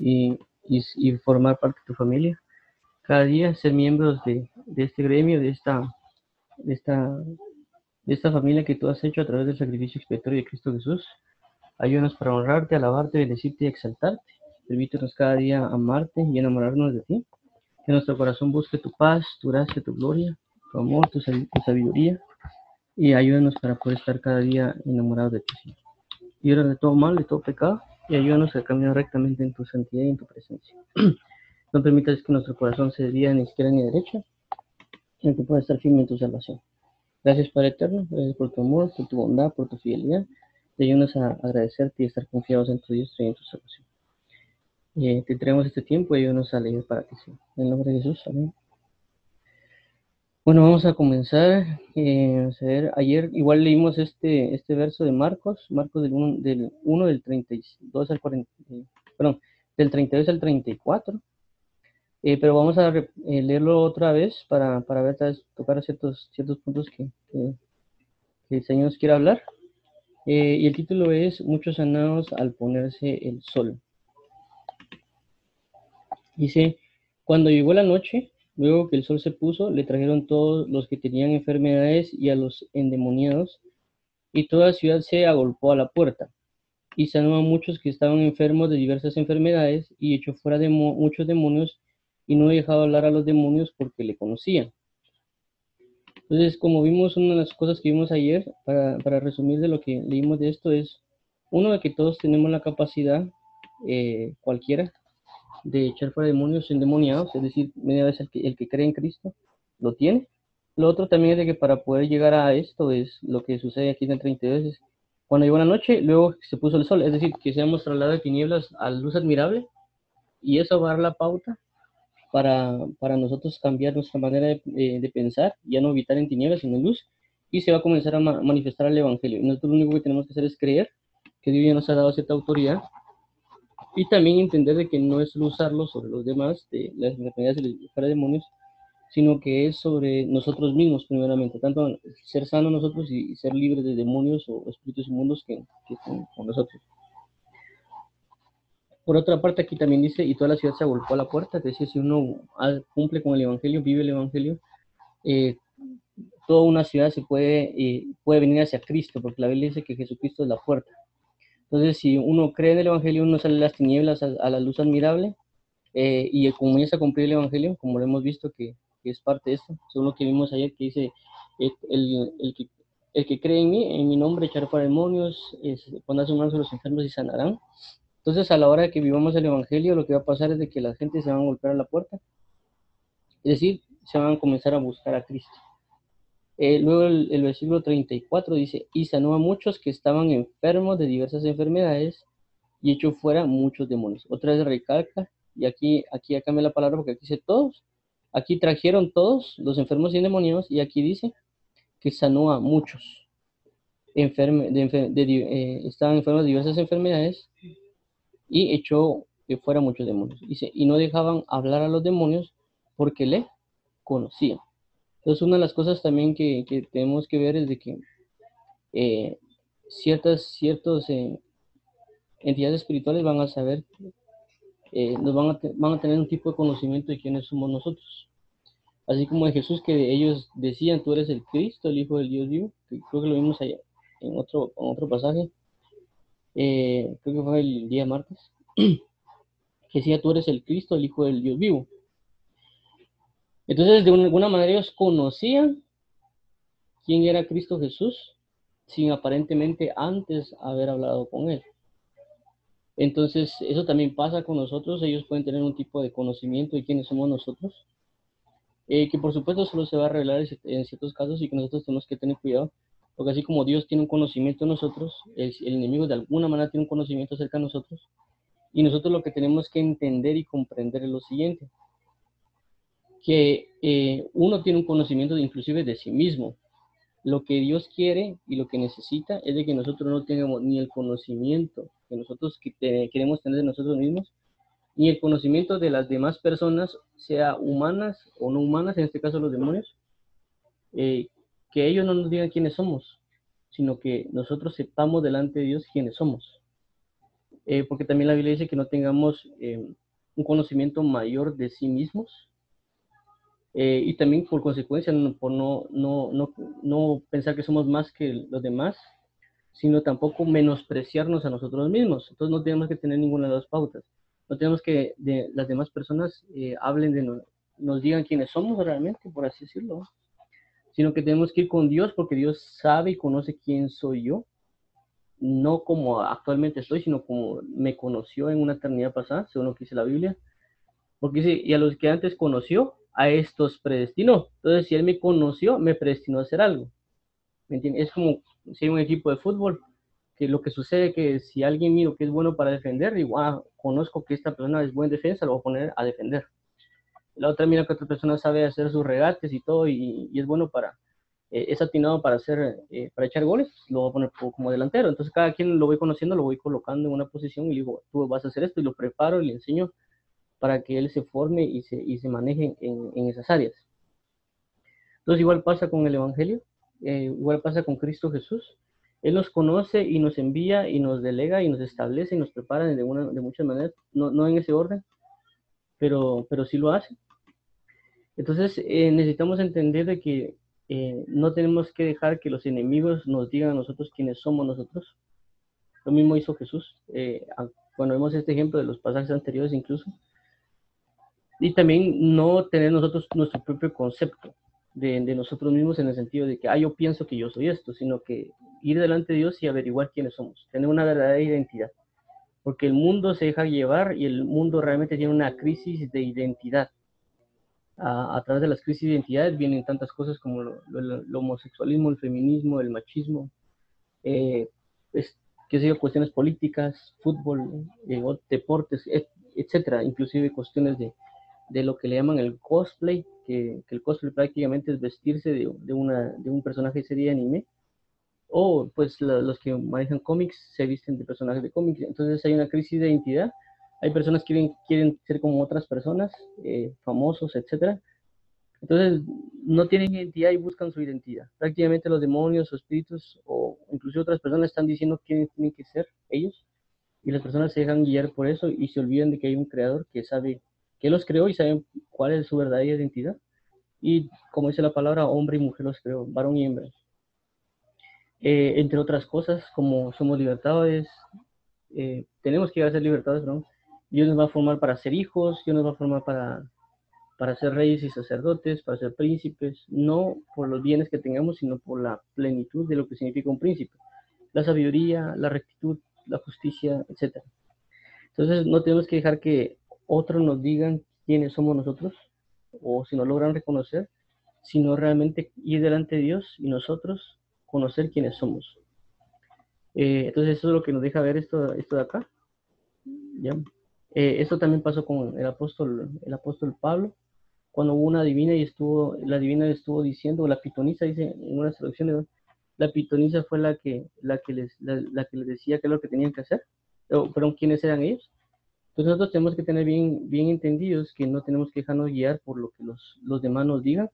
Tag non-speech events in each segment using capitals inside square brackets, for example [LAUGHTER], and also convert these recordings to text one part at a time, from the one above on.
y, formar parte de tu familia. Cada día ser miembros de, de este gremio, de esta, de, esta, de esta familia que tú has hecho a través del sacrificio expiatorio de Cristo Jesús. Ayúdanos para honrarte, alabarte, bendecirte y exaltarte. Permítenos cada día amarte y enamorarnos de ti. Que nuestro corazón busque tu paz, tu gracia, tu gloria, tu amor, tu, sabiduría. Y ayúdanos para poder estar cada día enamorados de ti, Y ahora de todo mal, de todo pecado. Y ayúdanos a caminar rectamente en tu santidad y en tu presencia. [CLEARS THROAT] no permitas que nuestro corazón se desvíe ni izquierda ni derecha. Sino que pueda estar firme en tu salvación. Gracias, Padre Eterno, por tu amor, por tu bondad, por tu fidelidad. Te ayúdanos a agradecerte y estar confiados en tu Dios y en tu salvación. Eh, te traemos este tiempo y ayúdanos a leer para ti. En el nombre de Jesús, amén. Bueno, vamos a comenzar. Eh, a ver, ayer igual leímos este, este verso de Marcos, Marcos del 1 del, 1, del 32 al 40, eh, perdón, del 32 al 34. Eh, pero vamos a eh, leerlo otra vez para, para ver, tocar ciertos, ciertos puntos que, que, el Señor nos quiere hablar. y el título es Muchos sanados al ponerse el sol. Dice, cuando llegó la noche, luego que el sol se puso, le trajeron todos los que tenían enfermedades y a los endemoniados, y toda la ciudad se agolpó a la puerta. Y sanó a muchos que estaban enfermos de diversas enfermedades, y echó fuera de muchos demonios, y no dejaba hablar a los demonios porque le conocían. Entonces, como vimos, una de las cosas que vimos ayer, para, para resumir de lo que leímos de esto, es uno de que todos tenemos la capacidad, eh, cualquiera, de echar fuera demonios endemoniados, es decir, media vez el que, el que cree en Cristo lo tiene. Lo otro también es de que para poder llegar a esto es lo que sucede aquí en el 32, es cuando llegó la noche, luego se puso el sol, es decir, que seamos trasladados de tinieblas a luz admirable, y eso va a dar la pauta para, para nosotros cambiar nuestra manera de, de, pensar, ya no habitar en tinieblas, sino en luz, y se va a comenzar a manifestar el Evangelio. Nosotros lo único que tenemos que hacer es creer que Dios ya nos ha dado cierta autoridad y también entender de que no es usarlo sobre los demás, de las enfermedades y los demonios, sino que es sobre nosotros mismos primeramente, tanto ser sanos nosotros y ser libres de demonios o espíritus inmundos que, que con nosotros. Por otra parte, aquí también dice, y toda la ciudad se agolpó a la puerta, es decir, si uno cumple con el Evangelio, vive el Evangelio, eh, toda una ciudad se puede, eh, puede venir hacia Cristo, porque la Biblia dice que Jesucristo es la puerta. Entonces, si uno cree en el Evangelio, uno sale de las tinieblas a, la luz admirable eh, y comienza a cumplir el Evangelio, como lo hemos visto que, es parte de esto, según lo que vimos ayer, que dice, el, que, cree en mí, en mi nombre, echará fuera demonios, pondrá sus manos a los enfermos y sanarán. Entonces, a la hora que vivamos el Evangelio, lo que va a pasar es de que la gente se van a golpear a la puerta, es decir, se van a comenzar a buscar a Cristo. Eh, luego el, versículo 34 dice, y sanó a muchos que estaban enfermos de diversas enfermedades y echó fuera muchos demonios. Otra vez recalca, y aquí, aquí ya cambia la palabra porque aquí dice todos. Aquí trajeron todos los enfermos y endemoniados y aquí dice que sanó a muchos. Enferme, de, eh, estaban enfermos de diversas enfermedades y echó que fuera muchos demonios. Dice, y no dejaban hablar a los demonios porque le conocían. Entonces, una de las cosas también que, tenemos que ver es de que eh, ciertas ciertos, eh, entidades espirituales van a saber, eh, nos van a, van a tener un tipo de conocimiento de quiénes somos nosotros. Así como de Jesús, que ellos decían, tú eres el Cristo, el Hijo del Dios vivo, que creo que lo vimos allá en otro, en otro pasaje, creo que fue el día martes, [CLEARS THROAT] que decía, tú eres el Cristo, el Hijo del Dios vivo. Entonces, de alguna manera ellos conocían quién era Cristo Jesús sin aparentemente antes haber hablado con él. Entonces, eso también pasa con nosotros. Ellos pueden tener un tipo de conocimiento de quiénes somos nosotros, eh, que por supuesto solo se va a revelar en ciertos casos y que nosotros tenemos que tener cuidado, porque así como Dios tiene un conocimiento de nosotros, el, el enemigo de alguna manera tiene un conocimiento acerca de nosotros, y nosotros lo que tenemos que entender y comprender es lo siguiente que eh, uno tiene un conocimiento inclusive de sí mismo. Lo que Dios quiere y lo que necesita es de que nosotros no tengamos ni el conocimiento que nosotros queremos tener de nosotros mismos, ni el conocimiento de las demás personas, sea humanas o no humanas, en este caso los demonios, eh, que ellos no nos digan quiénes somos, sino que nosotros sepamos delante de Dios quiénes somos. eh, porque también la Biblia dice que no tengamos eh, un conocimiento mayor de sí mismos, eh, y también por consecuencia, por no, no, no, no pensar que somos más que los demás, sino tampoco menospreciarnos a nosotros mismos. Entonces no tenemos que tener ninguna de las pautas. No tenemos que de, las demás personas hablen de nosotros nos digan quiénes somos realmente, por así decirlo, sino que tenemos que ir con Dios porque Dios sabe y conoce quién soy yo, no como actualmente estoy, sino como me conoció en una eternidad pasada, según lo que dice la Biblia, porque dice, y a los que antes conoció, a estos predestinó. Entonces, si Él me conoció, me predestinó a hacer algo. ¿Me entiendes? Es como si hay un equipo de fútbol, que lo que sucede es que si alguien miro que es bueno para defender, igual ah, conozco que esta persona es buena defensa, lo voy a poner a defender la otra mira que otra persona sabe hacer sus regates y todo y, es bueno para, eh, es atinado para hacer, eh, para echar goles, lo voy a poner como delantero. Entonces cada quien lo voy conociendo, lo voy colocando en una posición y digo, tú vas a hacer esto y lo preparo y le enseño para que él se forme y se, y se maneje en, en esas áreas. Entonces igual pasa con el Evangelio, eh, igual pasa con Cristo Jesús. Él nos conoce y nos envía y nos delega y nos establece y nos prepara de, una, de muchas maneras, no, no en ese orden, pero, pero sí lo hace. Entonces eh, necesitamos entender de que eh, no tenemos que dejar que los enemigos nos digan a nosotros quiénes somos nosotros. Lo mismo hizo Jesús. Eh, cuando vemos este ejemplo de los pasajes anteriores incluso. Y también no tener nosotros nuestro propio concepto de, nosotros mismos en el sentido de que, ah, yo pienso que yo soy esto, sino que ir delante de Dios y averiguar quiénes somos, tener una verdadera identidad porque el mundo se deja llevar y el mundo realmente tiene una crisis de identidad. A, través de las crisis de identidad vienen tantas cosas como el homosexualismo, el feminismo, el machismo, eh, qué sé cuestiones políticas, fútbol, eh, deportes, etcétera, inclusive cuestiones de, de, lo que le llaman el cosplay, que, que el cosplay prácticamente es vestirse de, de, una, de un personaje de serie anime, o pues los que manejan cómics se visten de personajes de cómics. Entonces hay una crisis de identidad. Hay personas que quieren, quieren ser como otras personas, eh, famosos, etc. Entonces no tienen identidad y buscan su identidad. Prácticamente los demonios o espíritus o incluso otras personas están diciendo quiénes tienen que ser ellos. Y las personas se dejan guiar por eso y se olvidan de que hay un creador que sabe que los creó y sabe cuál es su verdadera identidad. Y como dice la palabra, hombre y mujer los creó, varón y hembra. Eh, entre otras cosas, como somos libertades, eh, tenemos que llegar a ser libertades, ¿no? Dios nos va a formar para ser hijos, Dios nos va a formar para, para ser reyes y sacerdotes, para ser príncipes, no por los bienes que tengamos, sino por la plenitud de lo que significa un príncipe, la sabiduría, la rectitud, la justicia, etc. Entonces no tenemos que dejar que otros nos digan quiénes somos nosotros, o si no logran reconocer, sino realmente ir delante de Dios y nosotros conocer quiénes somos. Eh, entonces eso es lo que nos deja ver esto, esto de acá. ¿ya? Eh, esto también pasó con el apóstol, el apóstol Pablo, cuando hubo una divina y estuvo, la divina estuvo diciendo, la pitonisa dice en una traducción, la pitonisa fue la que, la que, les, la, que les decía qué es lo que tenían que hacer, pero quiénes eran ellos. Entonces nosotros tenemos que tener bien, bien entendidos que no tenemos que dejarnos guiar por lo que los, los demás nos digan,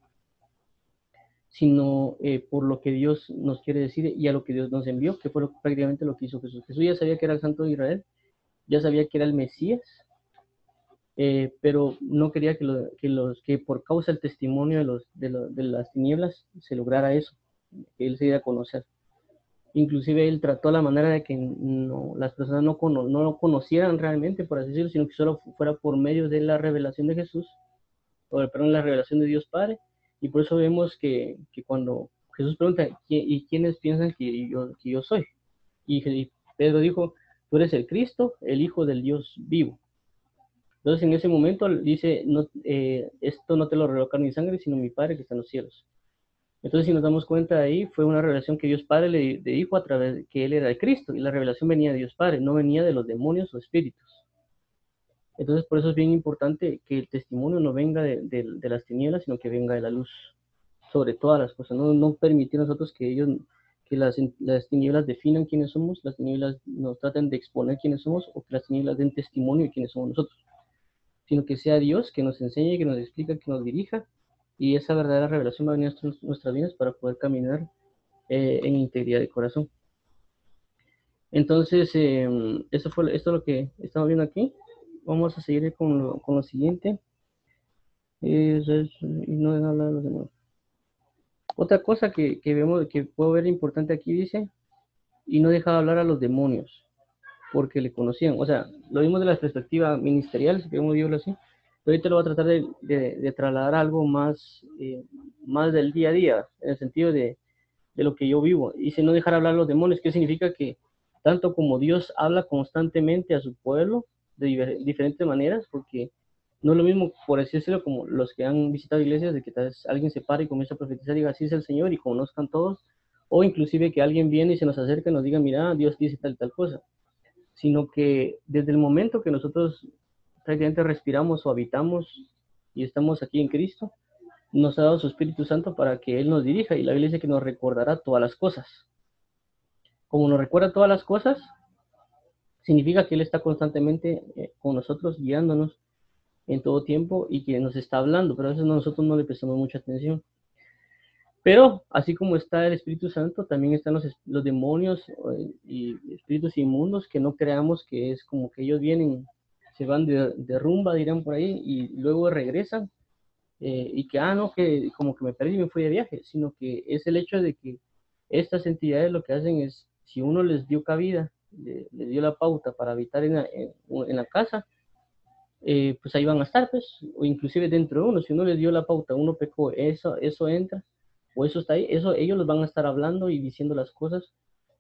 sino eh, por lo que Dios nos quiere decir y a lo que Dios nos envió, que fue prácticamente lo que hizo Jesús. Jesús ya sabía que era el Santo de Israel, ya sabía que era el Mesías, eh, pero no quería que, los, que por causa del testimonio de, los, de, las tinieblas se lograra eso, que Él se diera a conocer. Inclusive Él trató la manera de que no, las personas no, no lo conocieran realmente, por así decirlo, sino que solo fuera por medio de la revelación de Jesús, o perdón, la revelación de Dios Padre, y por eso vemos que, cuando Jesús pregunta, ¿y quiénes piensan que yo, que yo soy? Y, Pedro dijo, tú eres el Cristo, el Hijo del Dios vivo. Entonces en ese momento dice, no, eh, esto no te lo reveló carne sangre, sino mi Padre que está en los cielos. Entonces si nos damos cuenta de ahí, fue una revelación que Dios Padre le, le dijo a través de que Él era el Cristo, y la revelación venía de Dios Padre, no venía de los demonios o espíritus. Entonces, por eso es bien importante que el testimonio no venga de, de, las tinieblas, sino que venga de la luz, sobre todas las cosas. No, no permitir a nosotros que ellos, que las, las tinieblas definan quiénes somos, las tinieblas nos traten de exponer quiénes somos, o que las tinieblas den testimonio de quiénes somos nosotros. Sino que sea Dios que nos enseñe, que nos explique, que nos dirija, y esa verdadera revelación va a venir a nuestras vidas para poder caminar eh, en integridad de corazón. Entonces, em, eso fue esto es lo que estamos viendo aquí. Vamos a seguir con lo, siguiente. y no hablar de los demás. Otra cosa que, que, vemos, que puedo ver importante aquí dice, y no deja de hablar a los demonios, porque le conocían. O sea, lo vimos de la perspectiva ministerial, si queremos decirlo así, ahorita lo voy a tratar de, de, trasladar algo más, eh, más del día a día, en el sentido de, de lo que yo vivo. Y si no dejar hablar a los demonios, ¿qué significa que tanto como Dios habla constantemente a su pueblo de diferentes maneras, porque no es lo mismo, por así decirlo, como los que han visitado iglesias, de que tal vez alguien se para y comienza a profetizar y diga, así es el Señor, y conozcan todos, o inclusive que alguien viene y se nos acerca y nos diga, mira, Dios dice tal tal cosa, sino que desde el momento que nosotros prácticamente respiramos o habitamos y estamos aquí en Cristo, nos ha dado su Espíritu Santo para que Él nos dirija y la Biblia dice que nos recordará todas las cosas. Como nos recuerda todas las cosas, significa que Él está constantemente eh, con nosotros, guiándonos en todo tiempo y que nos está hablando, pero a veces nosotros no le prestamos mucha atención. Pero así como está el Espíritu Santo, también están los, los demonios eh, y espíritus inmundos que no creamos que es como que ellos vienen, se van de, de rumba, dirán por ahí, y luego regresan eh, y que, ah, no, que como que me perdí y me fui de viaje, sino que es el hecho de que estas entidades lo que hacen es, si uno les dio cabida, les dio la pauta para habitar en la, en, la casa, eh, pues ahí van a estar, pues, o inclusive dentro de uno, si uno les dio la pauta, uno pecó, eso, eso entra, o eso está ahí, eso ellos los van a estar hablando y diciendo las cosas.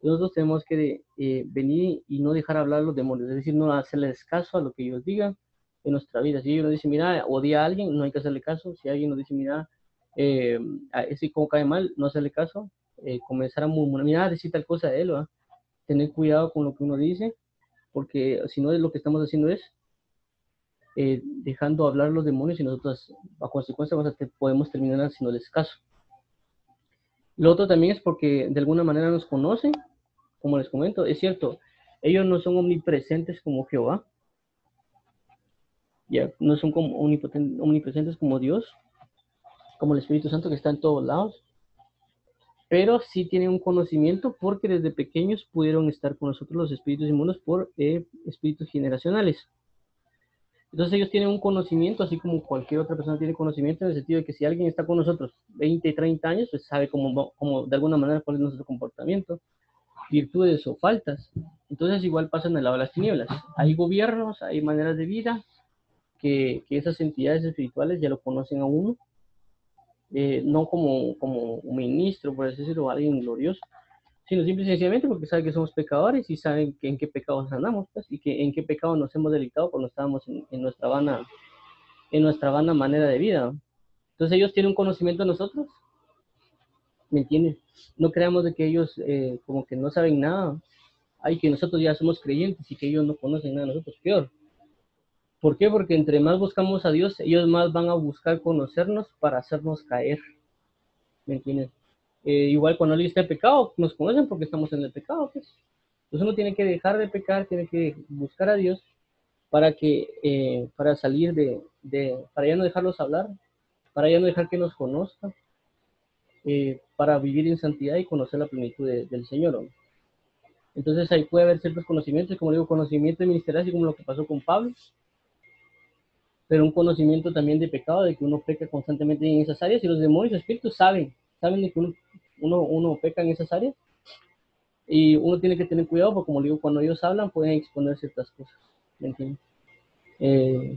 Nosotros tenemos que eh, venir y no dejar hablar a los demonios, es decir, no hacerles caso a lo que ellos digan, en nuestra vida. Si ellos nos dice, mira, odia a alguien, no hay que hacerle caso. Si alguien nos dice, mira, eh, ese como cae mal, no hacerle caso. Eh, comenzar a murmurar, mira, decir tal cosa de él, ¿va? tener cuidado con lo que uno dice, porque si no, lo que estamos haciendo es eh, dejando hablar los demonios y nosotros, a consecuencia, podemos terminar haciéndoles caso. Lo otro también es porque de alguna manera nos conocen, como les comento, es cierto, ellos no son omnipresentes como Jehová, ya no son como omnipresentes como Dios, como el Espíritu Santo que está en todos lados, pero sí tienen un conocimiento porque desde pequeños pudieron estar con nosotros los espíritus inmundos por eh, espíritus generacionales. Entonces ellos tienen un conocimiento, así como cualquier otra persona tiene conocimiento, en el sentido de que si alguien está con nosotros 20, 30 años, pues sabe cómo, cómo de alguna manera cuál es nuestro comportamiento, virtudes o faltas. Entonces igual pasa en el lado de las tinieblas. Hay gobiernos, hay maneras de vida, que, esas entidades espirituales ya lo conocen a uno, eh, no como, como un ministro, por así decirlo, alguien glorioso, sino simple y sencillamente porque saben que somos pecadores y saben que en qué pecados andamos, pues, y que en qué pecado nos hemos delicado cuando estábamos en, nuestra vana, en nuestra vana manera de vida. Entonces ellos tienen un conocimiento de nosotros, ¿me entiendes? No creamos de que ellos eh, como que no saben nada, hay que nosotros ya somos creyentes y que ellos no conocen nada de nosotros, peor. ¿Por qué? Porque entre más buscamos a Dios, ellos más van a buscar conocernos para hacernos caer. ¿Me entiendes? Eh, igual cuando alguien está en pecado, nos conocen porque estamos en el pecado. Pues. Entonces uno tiene que dejar de pecar, tiene que buscar a Dios para que, eh, para salir de, de, para ya no dejarlos hablar, para ya no dejar que nos conozcan, eh, para vivir en santidad y conocer la plenitud del Señor. Entonces ahí puede haber ciertos conocimientos, como digo, conocimiento ministerial, así como lo que pasó con Pablo, pero un conocimiento también de pecado, de que uno peca constantemente en esas áreas y los demonios espíritus saben, saben que uno, uno, peca en esas áreas y uno tiene que tener cuidado porque como digo, cuando ellos hablan pueden exponer ciertas cosas, ¿me entiendes? Eh,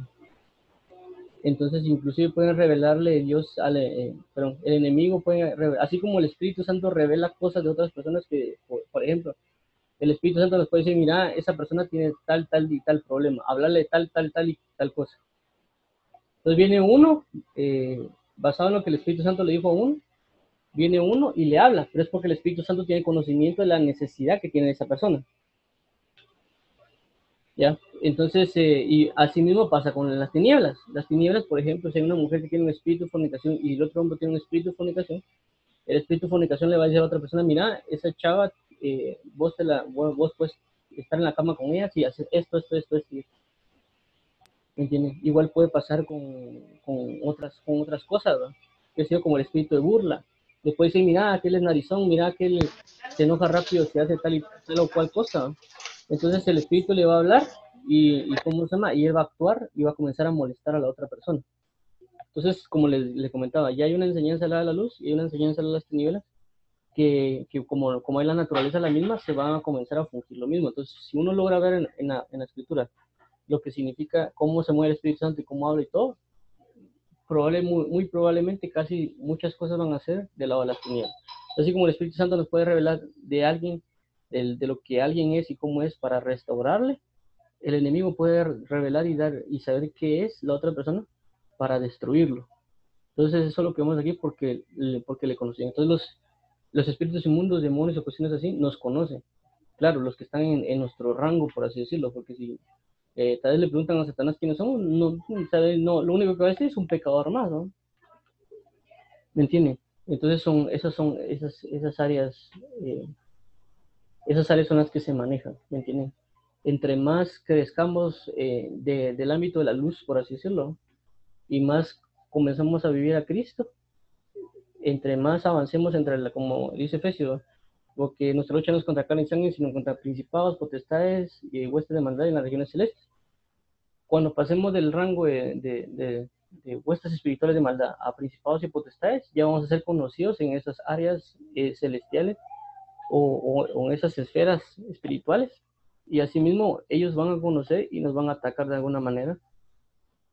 entonces inclusive pueden revelarle Dios al, eh, perdón, el enemigo puede así como el Espíritu Santo revela cosas de otras personas que, por, ejemplo, el Espíritu Santo nos puede decir, mira, esa persona tiene tal, tal y tal problema, hablarle tal, tal, tal y tal cosa. Entonces viene uno, eh, basado en lo que el Espíritu Santo le dijo a uno, viene uno y le habla, pero es porque el Espíritu Santo tiene conocimiento de la necesidad que tiene esa persona. ¿Ya? Entonces, eh, y así mismo pasa con las tinieblas. Las tinieblas, por ejemplo, si hay una mujer que tiene un espíritu de fornicación y el otro hombre tiene un espíritu de fornicación, el espíritu de fornicación le va a decir a otra persona, mira, esa chava, eh, vos, te la, vos, puedes estar en la cama con ella si haces esto, esto, esto, esto. Igual puede pasar con, con, otras, con otras cosas, Que ha sido como el espíritu de burla. Después dice, mira, aquel es narizón, mira, aquel se enoja rápido, se hace tal y tal o cual cosa. Entonces el espíritu le va a hablar y, y, ¿cómo se llama? Y él va a actuar y va a comenzar a molestar a la otra persona. Entonces, como le, comentaba, ya hay una enseñanza a la luz y hay una enseñanza a las tinieblas que, que, como, como hay la naturaleza la misma, se van a comenzar a fungir lo mismo. Entonces, si uno logra ver en, en, la, en la escritura lo que significa cómo se mueve el Espíritu Santo y cómo habla y todo, probable, muy, probablemente casi muchas cosas van a ser del lado de las tinieblas. Así como el Espíritu Santo nos puede revelar de alguien, de, de lo que alguien es y cómo es para restaurarle, el enemigo puede revelar y dar y saber qué es la otra persona para destruirlo. Entonces eso es lo que vemos aquí porque, porque le conocen. Entonces los, los espíritus inmundos, demonios o cuestiones así nos conocen. Claro, los que están en, en nuestro rango, por así decirlo, porque si eh, tal vez le preguntan a Satanás quiénes son, no, no, lo único que va a decir es un pecador más, ¿no? ¿Me entienden? Entonces son, esas son esas, esas áreas, eh, esas áreas son las que se manejan, ¿me entienden? Entre más crezcamos eh, de, del ámbito de la luz, por así decirlo, y más comenzamos a vivir a Cristo, entre más avancemos entre la, como dice Efesios, porque nuestra lucha no es contra carne y sangre, sino contra principados, potestades y huestes de maldad en las regiones celestes. Cuando pasemos del rango de, de, de, huestes espirituales de maldad a principados y potestades, ya vamos a ser conocidos en esas áreas eh, celestiales o, o, en esas esferas espirituales. Y asimismo, ellos van a conocer y nos van a atacar de alguna manera.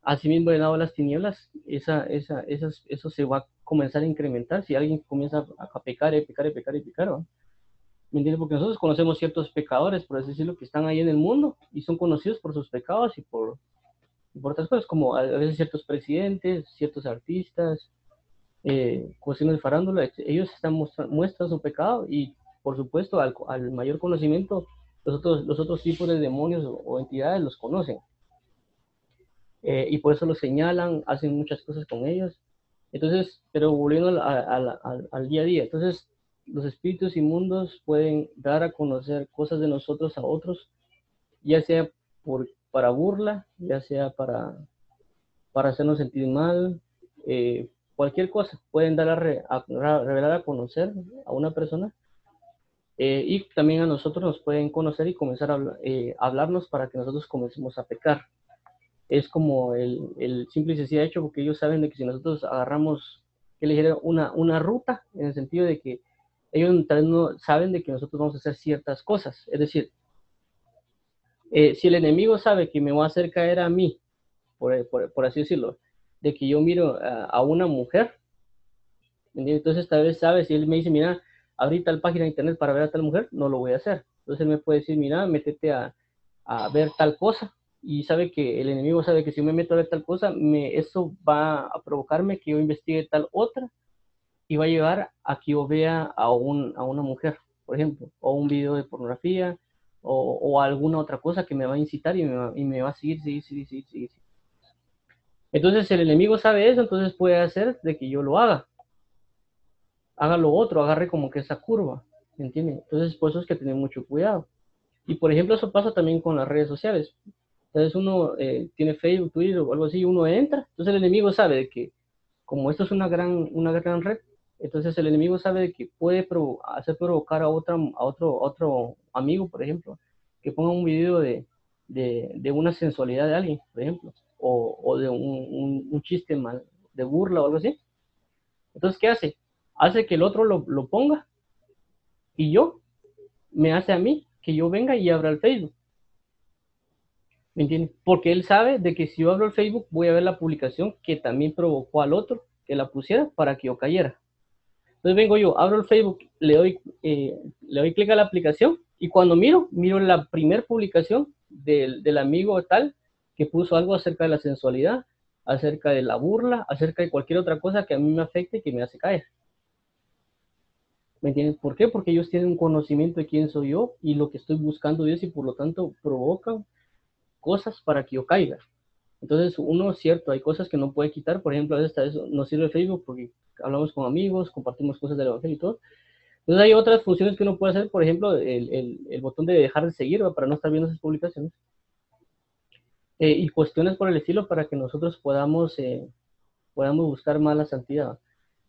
Asimismo, en lado de las tinieblas, esa, esa, esas, eso se va a comenzar a incrementar. Si alguien comienza a, pecar y pecar y pecar y pecar, ¿no? ¿Me entiendes? Porque nosotros conocemos ciertos pecadores, por así decirlo, que están ahí en el mundo y son conocidos por sus pecados y por, por otras cosas, como a veces ciertos presidentes, ciertos artistas, eh, cuestiones de farándula, ellos están muestran su pecado y, por supuesto, al, al, mayor conocimiento, los otros, los otros tipos de demonios o, entidades los conocen. Eh, y por eso los señalan, hacen muchas cosas con ellos. Entonces, pero volviendo al, al día a día, entonces los espíritus inmundos pueden dar a conocer cosas de nosotros a otros, ya sea por, para burla, ya sea para, para hacernos sentir mal, eh, cualquier cosa. Pueden dar a, revelar a conocer a una persona eh, y también a nosotros nos pueden conocer y comenzar a eh, hablarnos para que nosotros comencemos a pecar. Es como el, el simple y sencillo hecho porque ellos saben de que si nosotros agarramos, que le una, una ruta, en el sentido de que ellos no saben de que nosotros vamos a hacer ciertas cosas. Es decir, eh, si el enemigo sabe que me va a hacer caer a mí, por, por, por así decirlo, de que yo miro a, a una mujer, entonces tal vez sabe, si él me dice, mira, abrí tal página de internet para ver a tal mujer, no lo voy a hacer. Entonces él me puede decir, mira, métete a, a ver tal cosa, y sabe que el enemigo sabe que si me meto a ver tal cosa, me, eso va a provocarme que yo investigue tal otra, y va a llevar a que yo vea a, un, a una mujer, por ejemplo, o un video de pornografía, o, o alguna otra cosa que me va a incitar y me va, y me va a seguir, seguir, seguir, seguir, seguir. Entonces el enemigo sabe eso, entonces puede hacer de que yo lo haga. Haga lo otro, agarre como que esa curva, ¿me entiendes? Entonces por eso es que tener mucho cuidado. Y por ejemplo eso pasa también con las redes sociales. Entonces uno eh, tiene Facebook, Twitter o algo así, uno entra, entonces el enemigo sabe de que como esto es una gran, una gran red, entonces el enemigo sabe que puede hacer provocar a, otra, a otro, otro amigo, por ejemplo, que ponga un video de, de, una sensualidad de alguien, por ejemplo, o, de un, un, chiste mal, de burla o algo así. Entonces, ¿qué hace? Hace que el otro lo, lo ponga y yo, me hace a mí que yo venga y abra el Facebook. ¿Me entiendes? Porque él sabe de que si yo abro el Facebook voy a ver la publicación que también provocó al otro que la pusiera para que yo cayera. Entonces vengo yo, abro el Facebook, le doy, eh, le doy clic a la aplicación y cuando miro, miro la primera publicación del, del amigo tal que puso algo acerca de la sensualidad, acerca de la burla, acerca de cualquier otra cosa que a mí me afecte y que me hace caer. ¿Me entiendes? ¿Por qué? Porque ellos tienen un conocimiento de quién soy yo y lo que estoy buscando Dios y por lo tanto provocan cosas para que yo caiga. Entonces, uno, cierto, hay cosas que no puede quitar. Por ejemplo, a veces no sirve Facebook porque hablamos con amigos, compartimos cosas del Evangelio y todo. Entonces hay otras funciones que uno puede hacer, por ejemplo, el, el, el botón de dejar de seguir para no estar viendo esas publicaciones. Eh, y cuestiones por el estilo para que nosotros podamos, eh, podamos buscar más la santidad.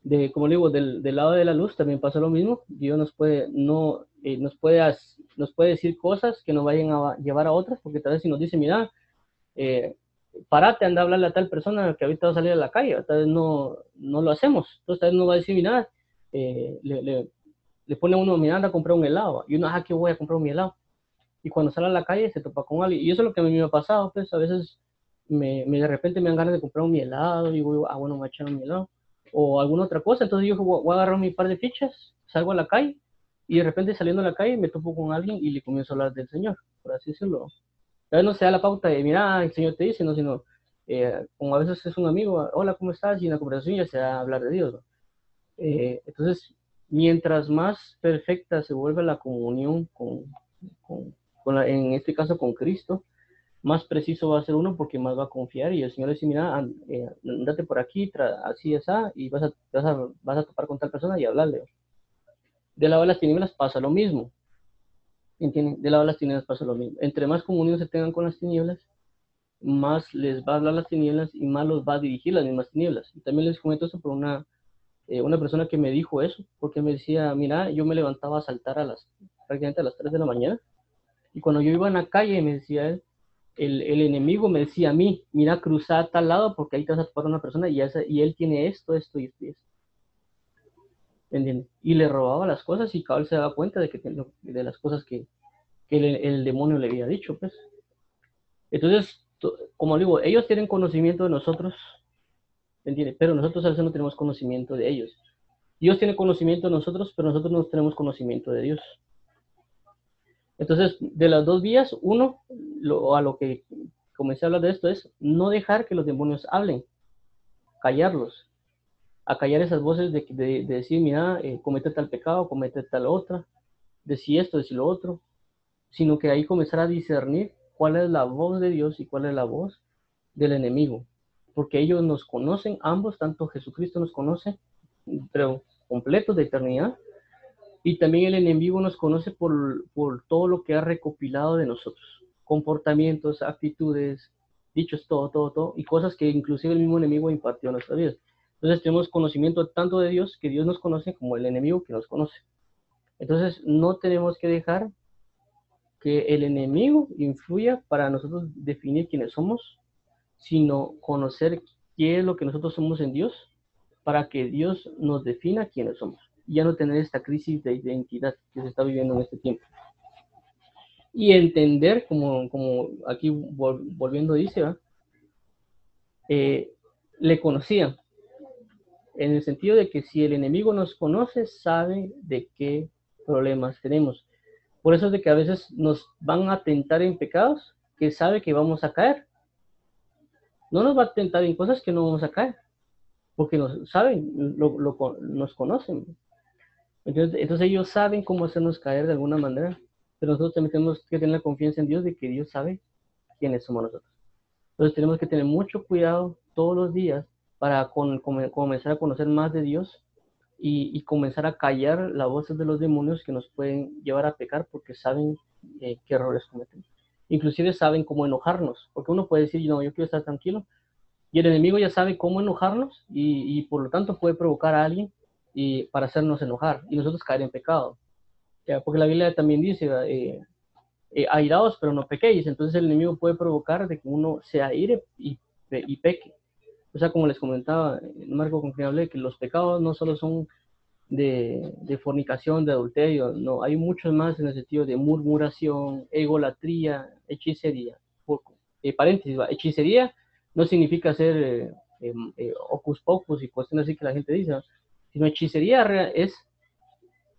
de, como digo, del, del, lado de la luz también pasa lo mismo. Dios nos puede, no, eh, nos, puede, nos puede decir cosas que nos vayan a llevar a otras, porque tal vez si nos dice, mira, eh, parate, anda a hablarle a tal persona que ahorita va a salir a la calle, tal vez no, no lo hacemos. Entonces tal vez no va a decir, mira, eh, le, le, le, pone a uno, mira, anda a comprar un helado. Y uno, ah, que voy a comprar un helado. Y cuando sale a la calle se topa con alguien. Y eso es lo que a mí me ha pasado, pues a veces me, me de repente me dan ganas de comprar un helado, y digo, ah, bueno, me voy a echar un helado o alguna otra cosa. Entonces yo voy a agarrar mi par de fichas, salgo a la calle y de repente saliendo a la calle me topo con alguien y le comienzo a hablar del Señor, por así decirlo. A veces no se da la pauta de, mira, el Señor te dice, no, sino, eh, como a veces es un amigo, hola, ¿cómo estás? Y en la conversación ya se da a hablar de Dios. Eh, entonces, mientras más perfecta se vuelve la comunión con, con, con en este caso con Cristo, más preciso va a ser uno porque más va a confiar y el Señor le dice, mira, eh, andate por aquí, así, así, y vas a, vas, a, vas a topar con tal persona y hablarle. De lado de las tinieblas pasa lo mismo. ¿Entienden? De lado de las tinieblas pasa lo mismo. Entre más comunión se tengan con las tinieblas, más les va a hablar las tinieblas y más los va a dirigir las mismas tinieblas. Y también les comento eso por una, eh, una persona que me dijo eso, porque me decía, mira, yo me levantaba a saltar a las, prácticamente a las 3 de la mañana, y cuando yo iba en la calle, me decía él, el, el, enemigo me decía a mí, mira, cruza a tal lado porque ahí te vas a topar una persona y, esa, y él tiene esto, esto y esto. Y, le robaba las cosas y cabal se daba cuenta de, que, de las cosas que, que el, demonio le había dicho. pues Entonces, como digo, ellos tienen conocimiento de nosotros, pero nosotros a veces no tenemos conocimiento de ellos. Dios tiene conocimiento de nosotros, pero nosotros no tenemos conocimiento de Dios. Entonces, de las dos vías, uno, a lo que comencé a hablar de esto es no dejar que los demonios hablen, callarlos, a callar esas voces de, de, decir, mira, eh, comete tal pecado, comete tal otra, decir esto, decir lo otro, sino que ahí comenzar a discernir cuál es la voz de Dios y cuál es la voz del enemigo, porque ellos nos conocen, ambos, tanto Jesucristo nos conoce, pero completos de eternidad, y también el enemigo nos conoce por, por todo lo que ha recopilado de nosotros, comportamientos, actitudes, dichos, todo, todo, todo, y cosas que inclusive el mismo enemigo impartió a nuestra vida. Entonces tenemos conocimiento tanto de Dios, que Dios nos conoce, como el enemigo que nos conoce. Entonces no tenemos que dejar que el enemigo influya para nosotros definir quiénes somos, sino conocer qué es lo que nosotros somos en Dios, para que Dios nos defina quiénes somos ya no tener esta crisis de identidad que se está viviendo en este tiempo. Y entender, como, como aquí volviendo dice, eh, le conocían, en el sentido de que si el enemigo nos conoce, sabe de qué problemas tenemos. Por eso es de que a veces nos van a tentar en pecados que sabe que vamos a caer. No nos va a tentar en cosas que no vamos a caer, porque nos saben, lo, nos conocen. Entonces, ellos saben cómo hacernos caer de alguna manera, pero nosotros también tenemos que tener la confianza en Dios de que Dios sabe quiénes somos nosotros. Entonces tenemos que tener mucho cuidado todos los días para comenzar a conocer más de Dios y, comenzar a callar las voces de los demonios que nos pueden llevar a pecar porque saben eh, qué errores cometemos. Inclusive saben cómo enojarnos, porque uno puede decir, no, yo quiero estar tranquilo, y el enemigo ya sabe cómo enojarnos y, y por lo tanto puede provocar a alguien y para hacernos enojar y nosotros caer en pecado. Porque la Biblia también dice, eh, eh, pero no pequéis, entonces el enemigo puede provocar de que uno se aire y, y peque. O sea, como les comentaba, en marco con que hablé, que los pecados no solo son de, fornicación, de adulterio, no, hay muchos más en el sentido de murmuración, egolatría, hechicería. Por, eh, paréntesis, hechicería no significa ser eh, eh, ocus pocus y cuestiones así que la gente dice, Sino hechicería es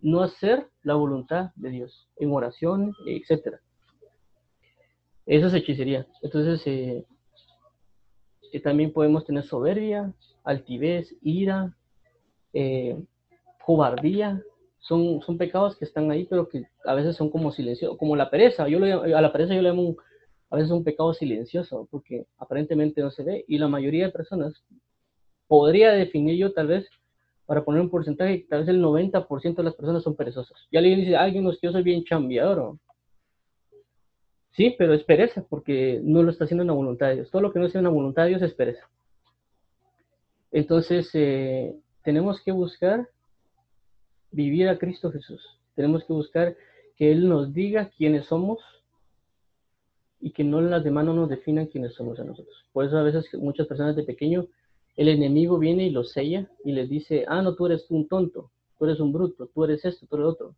no hacer la voluntad de Dios en oración, etc. Eso es hechicería. Entonces, eh, también podemos tener soberbia, altivez, ira, eh, cobardía. Son, son pecados que están ahí, pero que a veces son como silenciosos, como la pereza. Yo a la pereza yo le llamo a veces un pecado silencioso, porque aparentemente no se ve. Y la mayoría de personas, podría definir yo tal vez para poner un porcentaje, tal vez el 90% de las personas son perezosas. Y alguien dice, alguien nos yo soy bien chambeador. Sí, pero es pereza, porque no lo está haciendo en la voluntad de Dios. Todo lo que no sea en la voluntad de Dios es pereza. Entonces, eh, tenemos que buscar vivir a Cristo Jesús. Tenemos que buscar que Él nos diga quiénes somos y que no las demás no nos definan quiénes somos a nosotros. Por eso a veces muchas personas de pequeño, el enemigo viene y los sella y les dice, ah, no, tú eres un tonto, tú eres un bruto, tú eres esto, tú eres otro.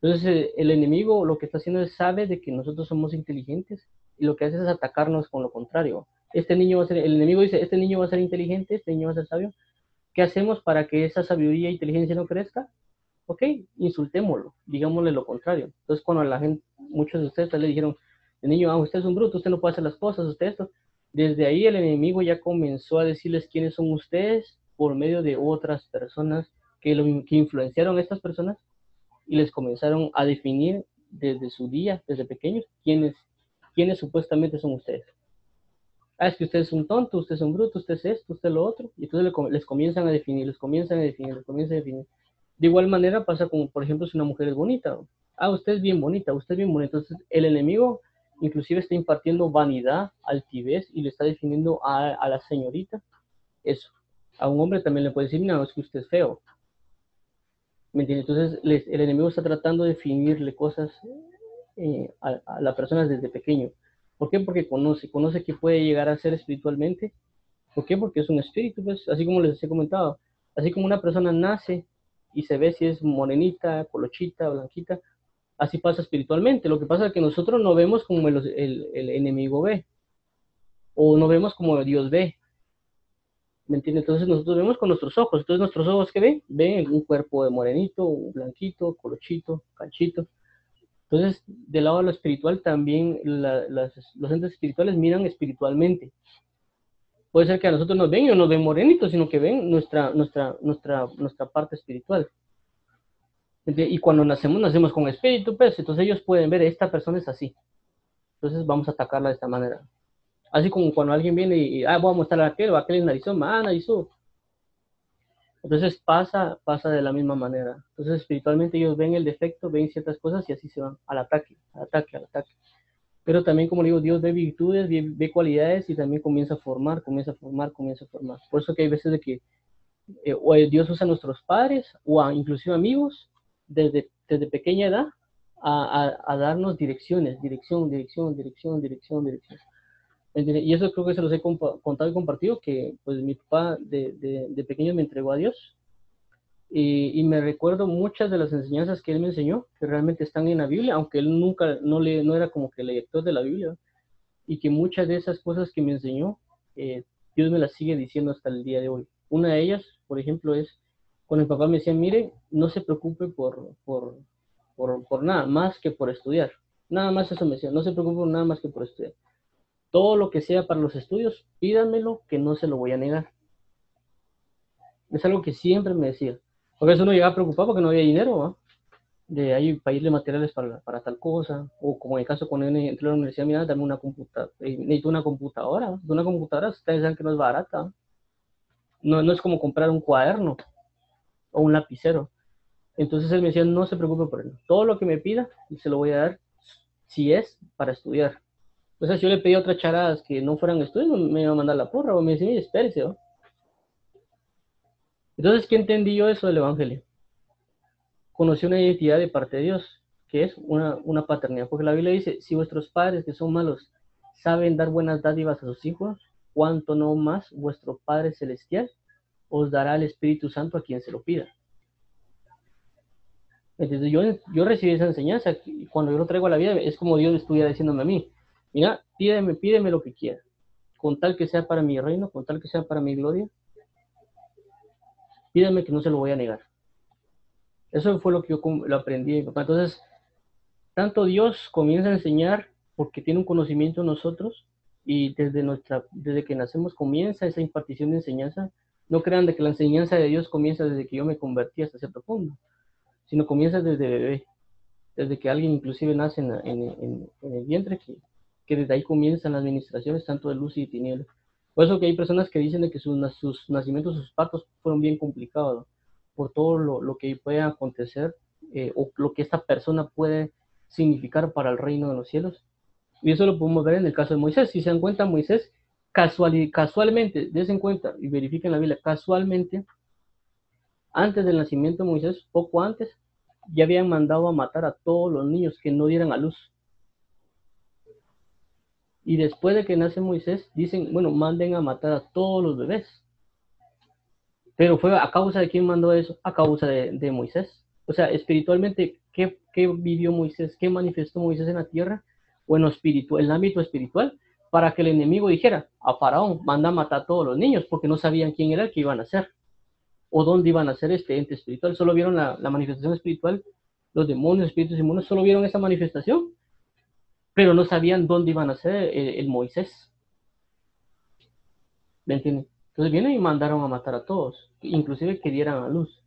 Entonces eh, el enemigo lo que está haciendo es sabe de que nosotros somos inteligentes y lo que hace es atacarnos con lo contrario. Este niño va a ser, el enemigo dice, este niño va a ser inteligente, este niño va a ser sabio. ¿Qué hacemos para que esa sabiduría e inteligencia no crezca? Ok, insultémoslo, digámosle lo contrario. Entonces cuando la gente, muchos de ustedes le dijeron, el niño, ah, usted es un bruto, usted no puede hacer las cosas, usted esto. Desde ahí el enemigo ya comenzó a decirles quiénes son ustedes por medio de otras personas que, lo, que influenciaron a estas personas y les comenzaron a definir desde su día, desde pequeños, quiénes, quiénes supuestamente son ustedes. Ah, es que usted es un tonto, usted es un bruto, usted es esto, usted es lo otro. Y entonces les comienzan a definir, les comienzan a definir, les comienzan a definir. De igual manera pasa como, por ejemplo, si una mujer es bonita. Ah, usted es bien bonita, usted es bien bonita. Entonces el enemigo inclusive está impartiendo vanidad, altivez y le está definiendo a, la señorita eso. A un hombre también le puede decir, no, es que usted es feo. Entonces el enemigo está tratando de definirle cosas eh, a, a la persona desde pequeño. ¿Por qué? Porque conoce, conoce que puede llegar a ser espiritualmente. ¿Por qué? Porque es un espíritu, pues, así como les he comentado. Así como una persona nace y se ve si es morenita, colochita, blanquita, así pasa espiritualmente. Lo que pasa es que nosotros no vemos como el, enemigo ve, o no vemos como Dios ve. ¿Me entiendes? Entonces nosotros vemos con nuestros ojos. Entonces nuestros ojos, ¿qué ven? Ven un cuerpo de morenito, blanquito, colochito, canchito. Entonces, del lado de lo espiritual, también los entes espirituales miran espiritualmente. Puede ser que a nosotros nos ven no nos ven morenitos, sino que ven nuestra, nuestra, nuestra, nuestra parte espiritual. Y cuando nacemos, nacemos con espíritu, pues, entonces ellos pueden ver, esta persona es así. Entonces vamos a atacarla de esta manera. Así como cuando alguien viene y, ah, voy a mostrar a aquel, o aquel es narizón, ah, narizó. Entonces pasa, pasa de la misma manera. Entonces espiritualmente ellos ven el defecto, ven ciertas cosas y así se van al ataque, al ataque, al ataque. Pero también, como digo, Dios ve virtudes, ve, cualidades y también comienza a formar, comienza a formar, comienza a formar. Por eso que hay veces de que eh, o Dios usa a nuestros padres o a inclusive amigos desde, desde pequeña edad a, a, darnos direcciones, dirección, dirección, dirección, dirección, dirección. Y eso creo que se los he contado y compartido, que pues mi papá de, de, de pequeño me entregó a Dios y, y, me recuerdo muchas de las enseñanzas que él me enseñó, que realmente están en la Biblia, aunque él nunca, no, le, no era como que lector de la Biblia, y que muchas de esas cosas que me enseñó, eh, Dios me las sigue diciendo hasta el día de hoy. Una de ellas, por ejemplo, es cuando mi papá me decía, mire, no se preocupe por, por, por, por nada más que por estudiar. Nada más eso me decía, no se preocupe por nada más que por estudiar. Todo lo que sea para los estudios, pídamelo, que no se lo voy a negar. Es algo que siempre me decía. Porque eso no llegaba preocupado porque no había dinero, De ahí para irle materiales para, para, tal cosa. O como en el caso cuando entré a la universidad, mira, dame una computadora. Eh, necesito una computadora. Una computadora, ustedes saben que no es barata. No, no es como comprar un cuaderno o un lapicero. Entonces él me decía, no se preocupe por él. Todo lo que me pida, se lo voy a dar si es para estudiar. Entonces, yo le pedí otras charadas que no fueran estudios, me iba a mandar la porra o me decía, espérese, ¿no? Entonces, ¿qué entendí yo eso del Evangelio? Conocí una identidad de parte de Dios, que es una, una paternidad, porque la Biblia dice, si vuestros padres que son malos saben dar buenas dádivas a sus hijos, cuánto no más vuestro Padre Celestial os dará el Espíritu Santo a quien se lo pida. Entonces yo, yo recibí esa enseñanza cuando yo lo traigo a la vida es como Dios estuviera diciéndome a mí, mira, pídeme, pídeme lo que quieras, con tal que sea para mi reino, con tal que sea para mi gloria, pídame que no se lo voy a negar. Eso fue lo que yo lo aprendí Entonces, tanto Dios comienza a enseñar porque tiene un conocimiento en nosotros y desde, nuestra, desde que nacemos comienza esa impartición de enseñanza. No crean de que la enseñanza de Dios comienza desde que yo me convertí hasta cierto punto, sino comienza desde bebé, desde que alguien inclusive nace en, en, en el vientre, que, que desde ahí comienzan las administraciones tanto de luz y de tinieblas. Por eso que hay personas que dicen de que sus, nacimientos, sus partos fueron bien complicados, por todo lo, lo que puede acontecer eh, o lo que esta persona puede significar para el reino de los cielos. Y eso lo podemos ver en el caso de Moisés. Si se dan cuenta, Moisés casual, casualmente, desen cuenta y verifiquen la Biblia, casualmente antes del nacimiento de Moisés, poco antes, ya habían mandado a matar a todos los niños que no dieran a luz. Y después de que nace Moisés, dicen, bueno, manden a matar a todos los bebés. Pero fue a causa de quién mandó eso, a causa de, Moisés. O sea, espiritualmente, ¿qué, vivió Moisés? ¿Qué manifestó Moisés en la tierra? Bueno, espiritual, el ámbito espiritual, para que el enemigo dijera, a Faraón, manda a matar a todos los niños, porque no sabían quién era el que iban a ser, o dónde iban a ser este ente espiritual. Solo vieron la, manifestación espiritual, los demonios, espíritus inmunos, solo vieron esa manifestación pero no sabían dónde iban a ser el, Moisés. ¿Me entienden? Entonces vienen y mandaron a matar a todos, inclusive que dieran a luz.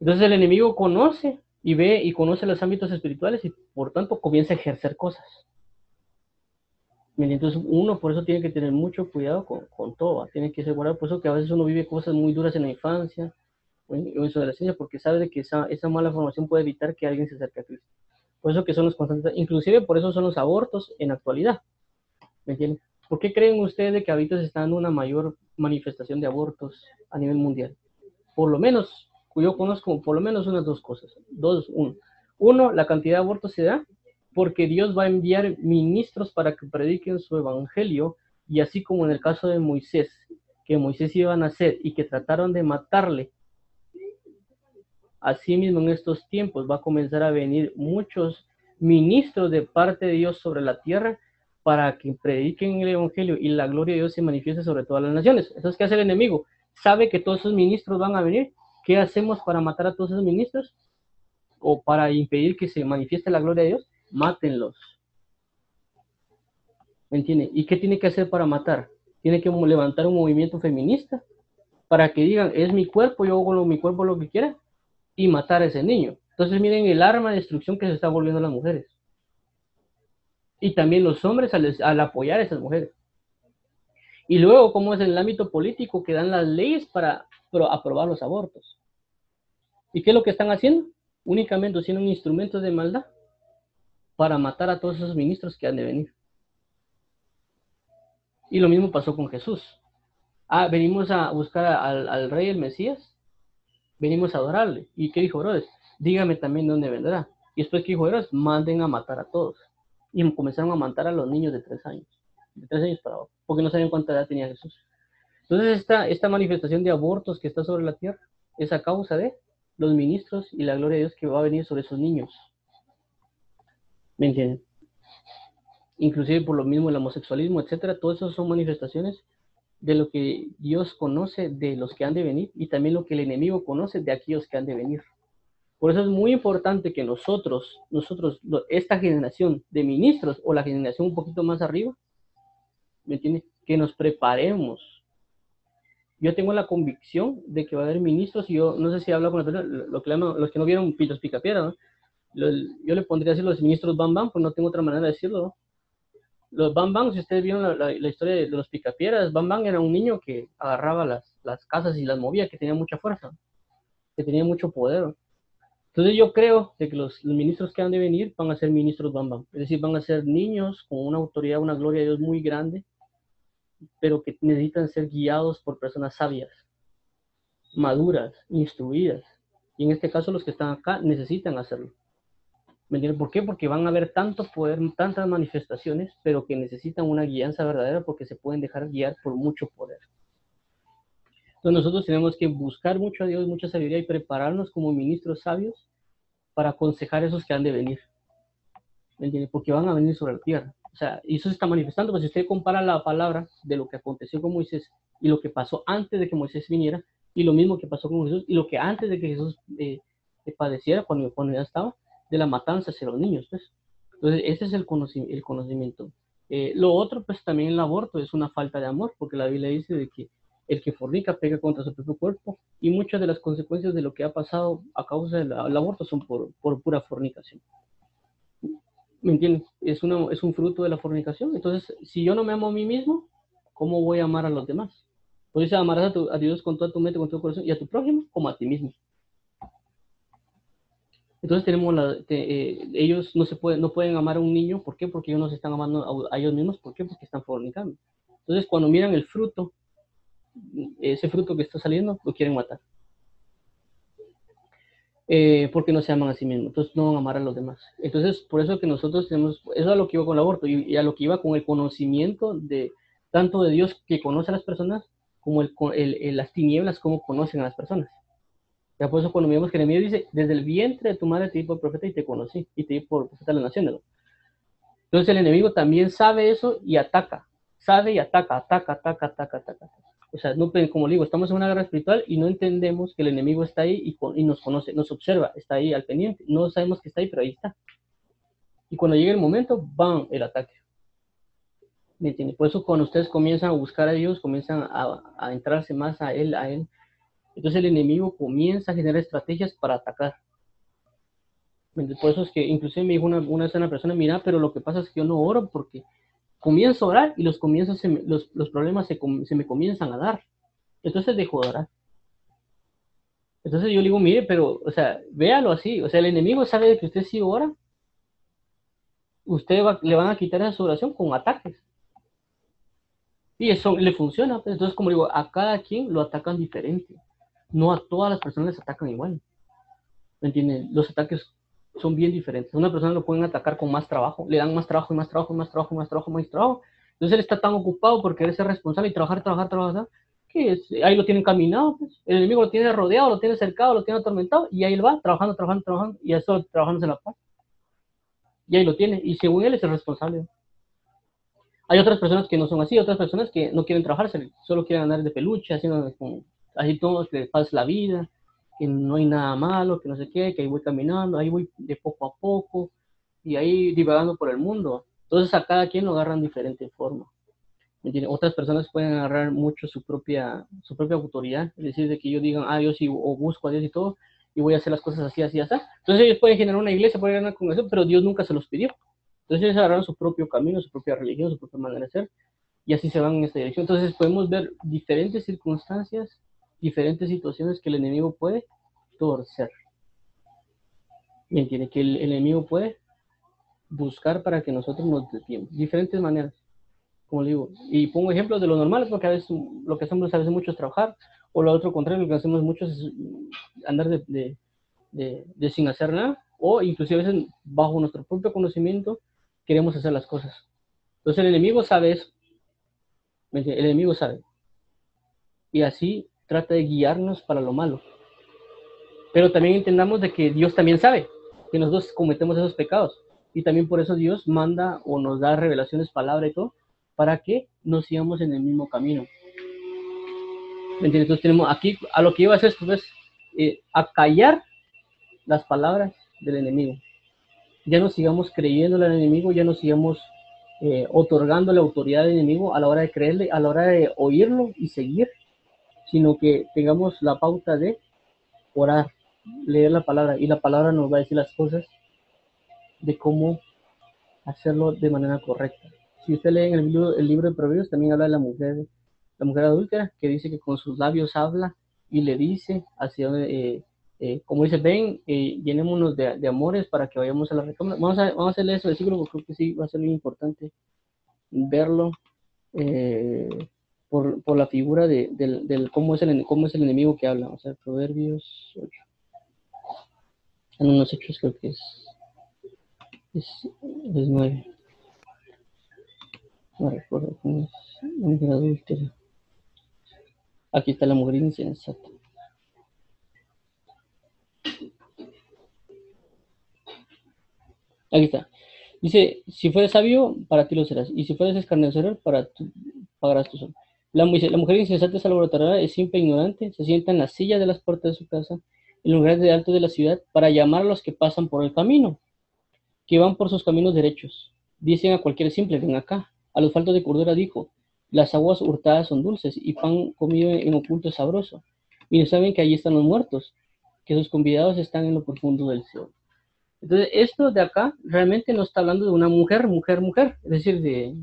Entonces el enemigo conoce y ve y conoce los ámbitos espirituales y por tanto comienza a ejercer cosas. Entonces uno por eso tiene que tener mucho cuidado con, todo, tiene que ser por eso que a veces uno vive cosas muy duras en la infancia o en, la adolescencia porque sabe que esa, esa mala formación puede evitar que alguien se acerque a Cristo. Por eso que son los constantes, inclusive por eso son los abortos en actualidad. ¿Me entienden? ¿Por qué creen ustedes que ahorita se está dando una mayor manifestación de abortos a nivel mundial? Por lo menos, yo conozco por lo menos unas dos cosas. Dos, uno. Uno, la cantidad de abortos se da porque Dios va a enviar ministros para que prediquen su evangelio y así como en el caso de Moisés, que Moisés iba a nacer y que trataron de matarle Asimismo, en estos tiempos va a comenzar a venir muchos ministros de parte de Dios sobre la tierra para que prediquen el Evangelio y la gloria de Dios se manifieste sobre todas las naciones. Entonces, ¿qué hace el enemigo? Sabe que todos esos ministros van a venir. ¿Qué hacemos para matar a todos esos ministros? O para impedir que se manifieste la gloria de Dios, mátenlos. ¿Me entiende? ¿Y qué tiene que hacer para matar? Tiene que levantar un movimiento feminista para que digan, es mi cuerpo, yo hago con mi cuerpo lo que quiera y matar a ese niño. Entonces miren el arma de destrucción que se está volviendo las mujeres. Y también los hombres al, apoyar a esas mujeres. Y luego, cómo es en el ámbito político que dan las leyes para aprobar los abortos. ¿Y qué es lo que están haciendo? Únicamente haciendo un instrumento de maldad para matar a todos esos ministros que han de venir. Y lo mismo pasó con Jesús. Ah, venimos a buscar al rey, el Mesías, venimos a adorarle. ¿Y qué dijo Herodes? Dígame también dónde vendrá. Y después que dijo Herodes, manden a matar a todos. Y comenzaron a matar a los niños de tres años. De tres años para abajo. Porque no sabían cuánta edad tenía Jesús. Entonces esta, esta manifestación de abortos que está sobre la tierra es a causa de los ministros y la gloria de Dios que va a venir sobre esos niños. ¿Me entienden? Inclusive por lo mismo el homosexualismo, etcétera, todas esas son manifestaciones de lo que Dios conoce de los que han de venir y también lo que el enemigo conoce de aquellos que han de venir. Por eso es muy importante que nosotros, nosotros, esta generación de ministros o la generación un poquito más arriba. Que nos preparemos. Yo tengo la convicción de que va a haber ministros y yo no sé si hablo con la persona, lo que los que no vieron Pitos Picapiedra, yo le pondría así los ministros Bam Bam, pues no tengo otra manera de decirlo. Los Bam Bam, si ustedes vieron la, historia de, los picapieras, Bam Bam era un niño que agarraba las, casas y las movía, que tenía mucha fuerza, que tenía mucho poder. Entonces yo creo de que los, ministros que han de venir van a ser ministros Bam Bam, es decir, van a ser niños con una autoridad, una gloria de Dios muy grande, pero que necesitan ser guiados por personas sabias, maduras, instruidas. Y en este caso los que están acá necesitan hacerlo. ¿Me ¿Por qué? Porque van a haber tanto poder, tantas manifestaciones, pero que necesitan una guianza verdadera porque se pueden dejar guiar por mucho poder. Entonces nosotros tenemos que buscar mucho a Dios, mucha sabiduría y prepararnos como ministros sabios para aconsejar a esos que han de venir. ¿Me entiende? Porque van a venir sobre la tierra. O sea, y eso se está manifestando. Pues si usted compara la palabra de lo que aconteció con Moisés y lo que pasó antes de que Moisés viniera, y lo mismo que pasó con Jesús, y lo que antes de que Jesús eh, padeciera, cuando, cuando ya estaba, de la matanza hacia los niños, pues. Entonces, ese es el, conocimiento. Eh, lo otro, pues también el aborto es una falta de amor, porque la Biblia dice de que el que fornica pega contra su propio cuerpo y muchas de las consecuencias de lo que ha pasado a causa del aborto son por, pura fornicación. ¿Me entiendes? Es, un fruto de la fornicación. Entonces, si yo no me amo a mí mismo, ¿cómo voy a amar a los demás? Pues amarás a, a Dios con toda tu mente, con todo tu corazón y a tu prójimo como a ti mismo. Entonces tenemos la, eh, ellos no se pueden, no pueden amar a un niño, ¿por qué? Porque ellos no se están amando a, ellos mismos, ¿por qué? Porque están fornicando. Entonces cuando miran el fruto, ese fruto que está saliendo, lo quieren matar. eh, porque no se aman a sí mismos, entonces no van a amar a los demás. Entonces, por eso que nosotros tenemos, eso es a lo que iba con el aborto y, a lo que iba con el conocimiento de tanto de Dios que conoce a las personas como el, las tinieblas como conocen a las personas. Por eso cuando el enemigo dice, desde el vientre de tu madre te di por profeta y te conocí, y te di por profeta de las naciones. Entonces el enemigo también sabe eso y ataca, sabe y ataca, ataca, ataca, ataca, ataca. O sea, no, como digo, estamos en una guerra espiritual y no entendemos que el enemigo está ahí y, y nos conoce, nos observa, está ahí al pendiente. No sabemos que está ahí, pero ahí está. Y cuando llegue el momento, ¡bam! el ataque. ¿Me? Por eso cuando ustedes comienzan a buscar a Dios, comienzan a, a entrarse más a Él, a Él, entonces el enemigo comienza a generar estrategias para atacar. Por eso es que inclusive me dijo una, una, una persona, mira, pero lo que pasa es que yo no oro porque comienzo a orar y los, comienzos los, los, problemas se, me comienzan a dar. Entonces dejo de orar. Entonces yo le digo, mire, pero, o sea, véalo así. O sea, el enemigo sabe que usted sí ora. Usted le van a quitar esa oración con ataques. Y eso le funciona. Pues. Entonces, como digo, a cada quien lo atacan diferente. No a todas las personas les atacan igual. ¿Me entienden? Los ataques son bien diferentes. Una persona lo pueden atacar con más trabajo, le dan más trabajo y más trabajo más trabajo más trabajo más trabajo. Entonces él está tan ocupado por querer ser responsable y trabajar, trabajar, trabajar, que ahí lo tienen caminado. Pues. El enemigo lo tiene rodeado, lo tiene cercado, lo tiene atormentado y ahí él va trabajando, trabajando, trabajando y eso trabajando en la paz. Y ahí lo tiene. Y según él es el responsable. Hay otras personas que no son así, otras personas que no quieren trabajar, solo quieren andar de peluche, haciendo así todo, que pasa la vida que no hay nada malo, que no sé qué, que ahí voy caminando, ahí voy de poco a poco y ahí divagando por el mundo. Entonces a cada quien lo agarran diferente forma. Otras personas pueden agarrar mucho su propia, su propia autoridad, es decir, de que ellos digan, ah, yo sí, o busco a Dios y todo, y voy a hacer las cosas así, así, así. Entonces ellos pueden generar una iglesia, pueden generar una congregación, pero Dios nunca se los pidió. Entonces ellos agarraron su propio camino, su propia religión, su propia manera de ser, y así se van en esta dirección. Entonces podemos ver diferentes circunstancias diferentes situaciones que el enemigo puede torcer. ¿Me entiende? Que el, enemigo puede buscar para que nosotros nos desviemos. Diferentes maneras, como digo. Y pongo ejemplos de lo normal, porque a veces lo que hacemos a veces mucho es trabajar, o lo otro contrario, lo que hacemos mucho es andar de, de, sin hacer nada, o inclusive a veces bajo nuestro propio conocimiento queremos hacer las cosas. Entonces el enemigo sabe eso. El enemigo sabe. Y así trata de guiarnos para lo malo. Pero también entendamos de que Dios también sabe que nosotros cometemos esos pecados. Y también por eso Dios manda o nos da revelaciones, palabra y todo, para que nos sigamos en el mismo camino. Entonces tenemos aquí, a lo que iba a hacer esto es eh, a callar las palabras del enemigo. Ya no sigamos creyéndole al enemigo, ya no sigamos eh, otorgando la autoridad al enemigo a la hora de creerle, a la hora de oírlo y seguir sino que tengamos la pauta de orar, leer la palabra y la palabra nos va a decir las cosas de cómo hacerlo de manera correcta. Si usted lee en el libro, el libro de Proverbios, también habla de la mujer, la mujer adúltera, que dice que con sus labios habla y le dice hacia eh, eh, como dice, ven, eh, llenémonos de, amores para que vayamos a la recámara. Vamos a, vamos a leer ese versículo porque creo que sí va a ser muy importante verlo. Eh, por, por la figura de, del, del, cómo, es el, cómo es el enemigo que habla. O sea, Proverbios 8. En unos hechos creo que es, es, es 9. No recuerdo cómo es. Mujer adúltera. Aquí está la mujer insensata. Aquí está. Dice, si fueres sabio, para ti lo serás. Y si fueres escarnecedor, para tu, pagarás tu sol. La, mujer insensata es alborotada, es simple e ignorante, se sienta en la silla de las puertas de su casa, en lugares de alto de la ciudad, para llamar a los que pasan por el camino, que van por sus caminos derechos. Dicen a cualquier simple, ven acá. A los faltos de cordura dijo, las aguas hurtadas son dulces y pan comido en oculto es sabroso. Y no saben que allí están los muertos, que sus convidados están en lo profundo del cielo. Entonces, esto de acá realmente no está hablando de una mujer, mujer, mujer, es decir, de,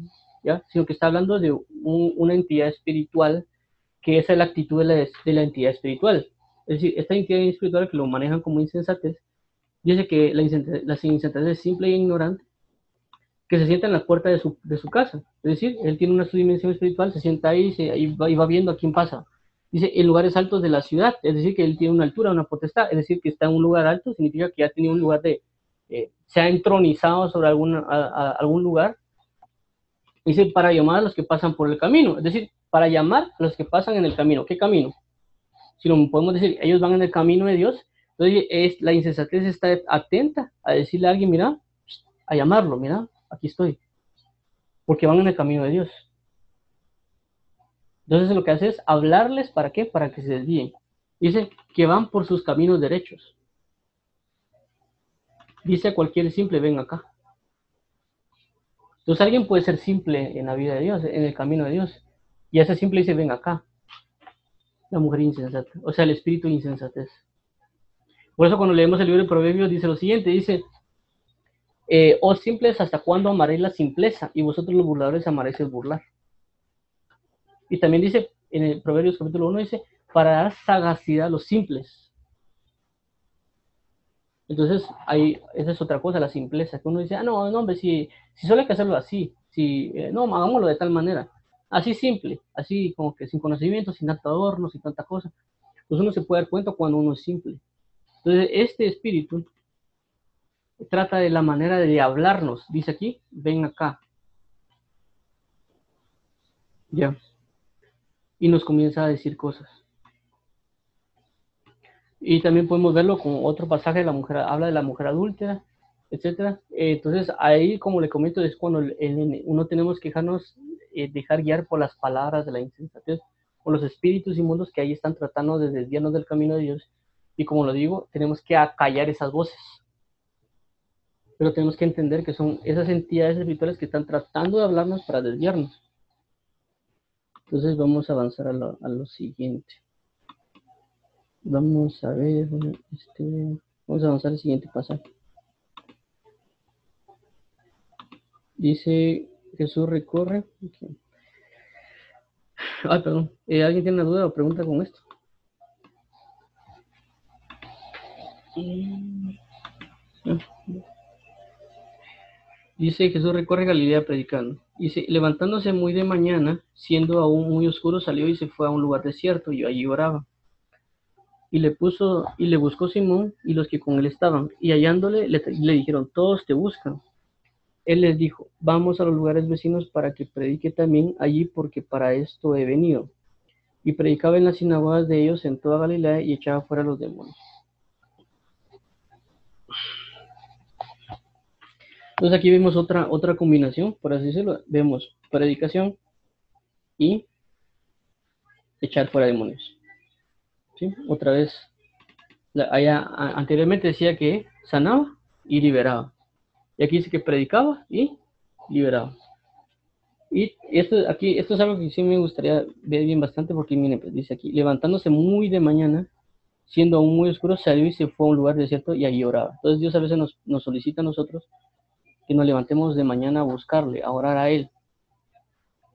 sino que está hablando de una entidad espiritual, que esa es la actitud de la, de la, entidad espiritual. Es decir, esta entidad espiritual que lo manejan como insensatez, dice que la, insensatez, es simple e ignorante, que se sienta en la puerta de su, de su casa. Es decir, él tiene una subdimensión espiritual, se sienta ahí, se, y, va, y va viendo a quién pasa. Dice, en lugares altos de la ciudad, es decir, que él tiene una altura, una potestad, es decir, que está en un lugar alto, significa que ya tenido un lugar de, eh, se ha entronizado sobre algún, algún lugar. Dice, para llamar a los que pasan por el camino, es decir, para llamar a los que pasan en el camino. ¿Qué camino? Si lo podemos decir, ellos van en el camino de Dios, entonces es, la insensatez está atenta a decirle a alguien, mira, a llamarlo, mira, aquí estoy, porque van en el camino de Dios. Entonces lo que hace es hablarles para qué? Para que se desvíen. Dice que van por sus caminos derechos. Dice a cualquier simple, ven acá. Entonces alguien puede ser simple en la vida de Dios, en el camino de Dios. Y ese simple dice, ven acá. La mujer insensata, o sea, el espíritu de insensatez. Por eso cuando leemos el libro de Proverbios dice lo siguiente, dice, eh, oh simples, ¿hasta cuándo amaréis la simpleza? Y vosotros los burladores amaréis el burlar. Y también dice, en el Proverbios capítulo 1 dice, para dar sagacidad a los simples. Entonces, ahí, esa es otra cosa, la simpleza, que uno dice, ah, no, no, hombre, si, si solo hay que hacerlo así, si, eh, no, hagámoslo de tal manera, así simple, así como que sin conocimiento, sin tanto adorno, sin tanta cosa, pues uno se puede dar cuenta cuando uno es simple. Entonces, este espíritu trata de la manera de hablarnos, dice aquí, ven acá. Ya y nos comienza a decir cosas. Y también podemos verlo con otro pasaje, la mujer habla de la mujer adúltera, etcétera. entonces ahí, como le comento, es cuando uno tenemos que dejarnos eh, dejar guiar por las palabras de la insensatez, por los espíritus inmundos que ahí están tratando de desviarnos del camino de Dios. Y como lo digo, tenemos que acallar esas voces. Pero tenemos que entender que son esas entidades espirituales que están tratando de hablarnos para desviarnos. Entonces vamos a avanzar a lo, siguiente. Vamos a ver, este, vamos a avanzar al siguiente pasaje. Dice Jesús recorre. Ay, perdón. Eh, ¿Alguien tiene una duda o pregunta con esto? Dice Jesús recorre Galilea predicando. Dice, levantándose muy de mañana, siendo aún muy oscuro, salió y se fue a un lugar desierto y allí oraba. Y le puso, y le buscó Simón y los que con él estaban, y hallándole le, le dijeron, todos te buscan. Él les dijo, vamos a los lugares vecinos para que predique también allí, porque para esto he venido. Y predicaba en las sinagogas de ellos en toda Galilea y echaba fuera a los demonios. Entonces aquí vemos otra, otra combinación, por así decirlo. Vemos predicación y echar fuera demonios. Otra vez, allá, anteriormente decía que sanaba y liberaba. Y aquí dice que predicaba y liberaba. Y esto, aquí, esto es algo que sí me gustaría ver bien bastante porque miren, pues dice aquí, levantándose muy de mañana, siendo aún muy oscuro, salió y se fue a un lugar desierto y allí oraba. Entonces Dios a veces nos, nos solicita a nosotros que nos levantemos de mañana a buscarle, a orar a Él,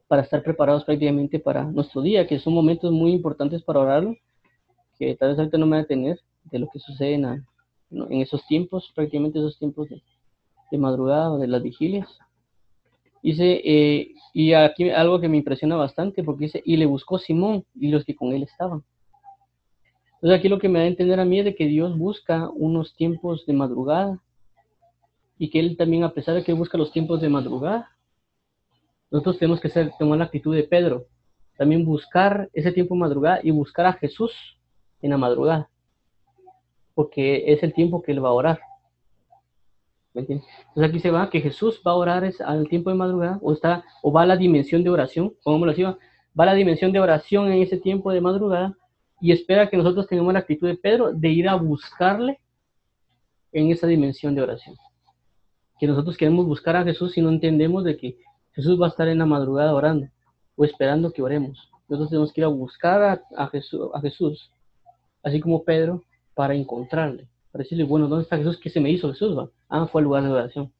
para estar preparados prácticamente para nuestro día, que son momentos muy importantes para orarlo, que tal vez ahorita no me voy a tener de lo que sucede en, esos tiempos, prácticamente esos tiempos de, madrugada o de las vigilias. Dice, eh, y aquí algo que me impresiona bastante, porque dice, y le buscó Simón y los que con él estaban. Entonces aquí lo que me da a entender a mí es de que Dios busca unos tiempos de madrugada, y que Él también, a pesar de que busca los tiempos de madrugada, nosotros tenemos que ser, tomar la actitud de Pedro, también buscar ese tiempo de madrugada y buscar a Jesús en la madrugada, porque es el tiempo que Él va a orar. Entonces aquí se va que Jesús va a orar al tiempo de madrugada, o, está, o va a la dimensión de oración, como lo decía, va a la dimensión de oración en ese tiempo de madrugada y espera que nosotros tengamos la actitud de Pedro de ir a buscarle en esa dimensión de oración que nosotros queremos buscar a Jesús y no entendemos de que Jesús va a estar en la madrugada orando o esperando que oremos. Nosotros tenemos que ir a buscar a, Jesús, a Jesús, así como Pedro, para encontrarle, para decirle, bueno, ¿dónde está Jesús? ¿Qué se me hizo Jesús? Va? Ah, fue al lugar de oración.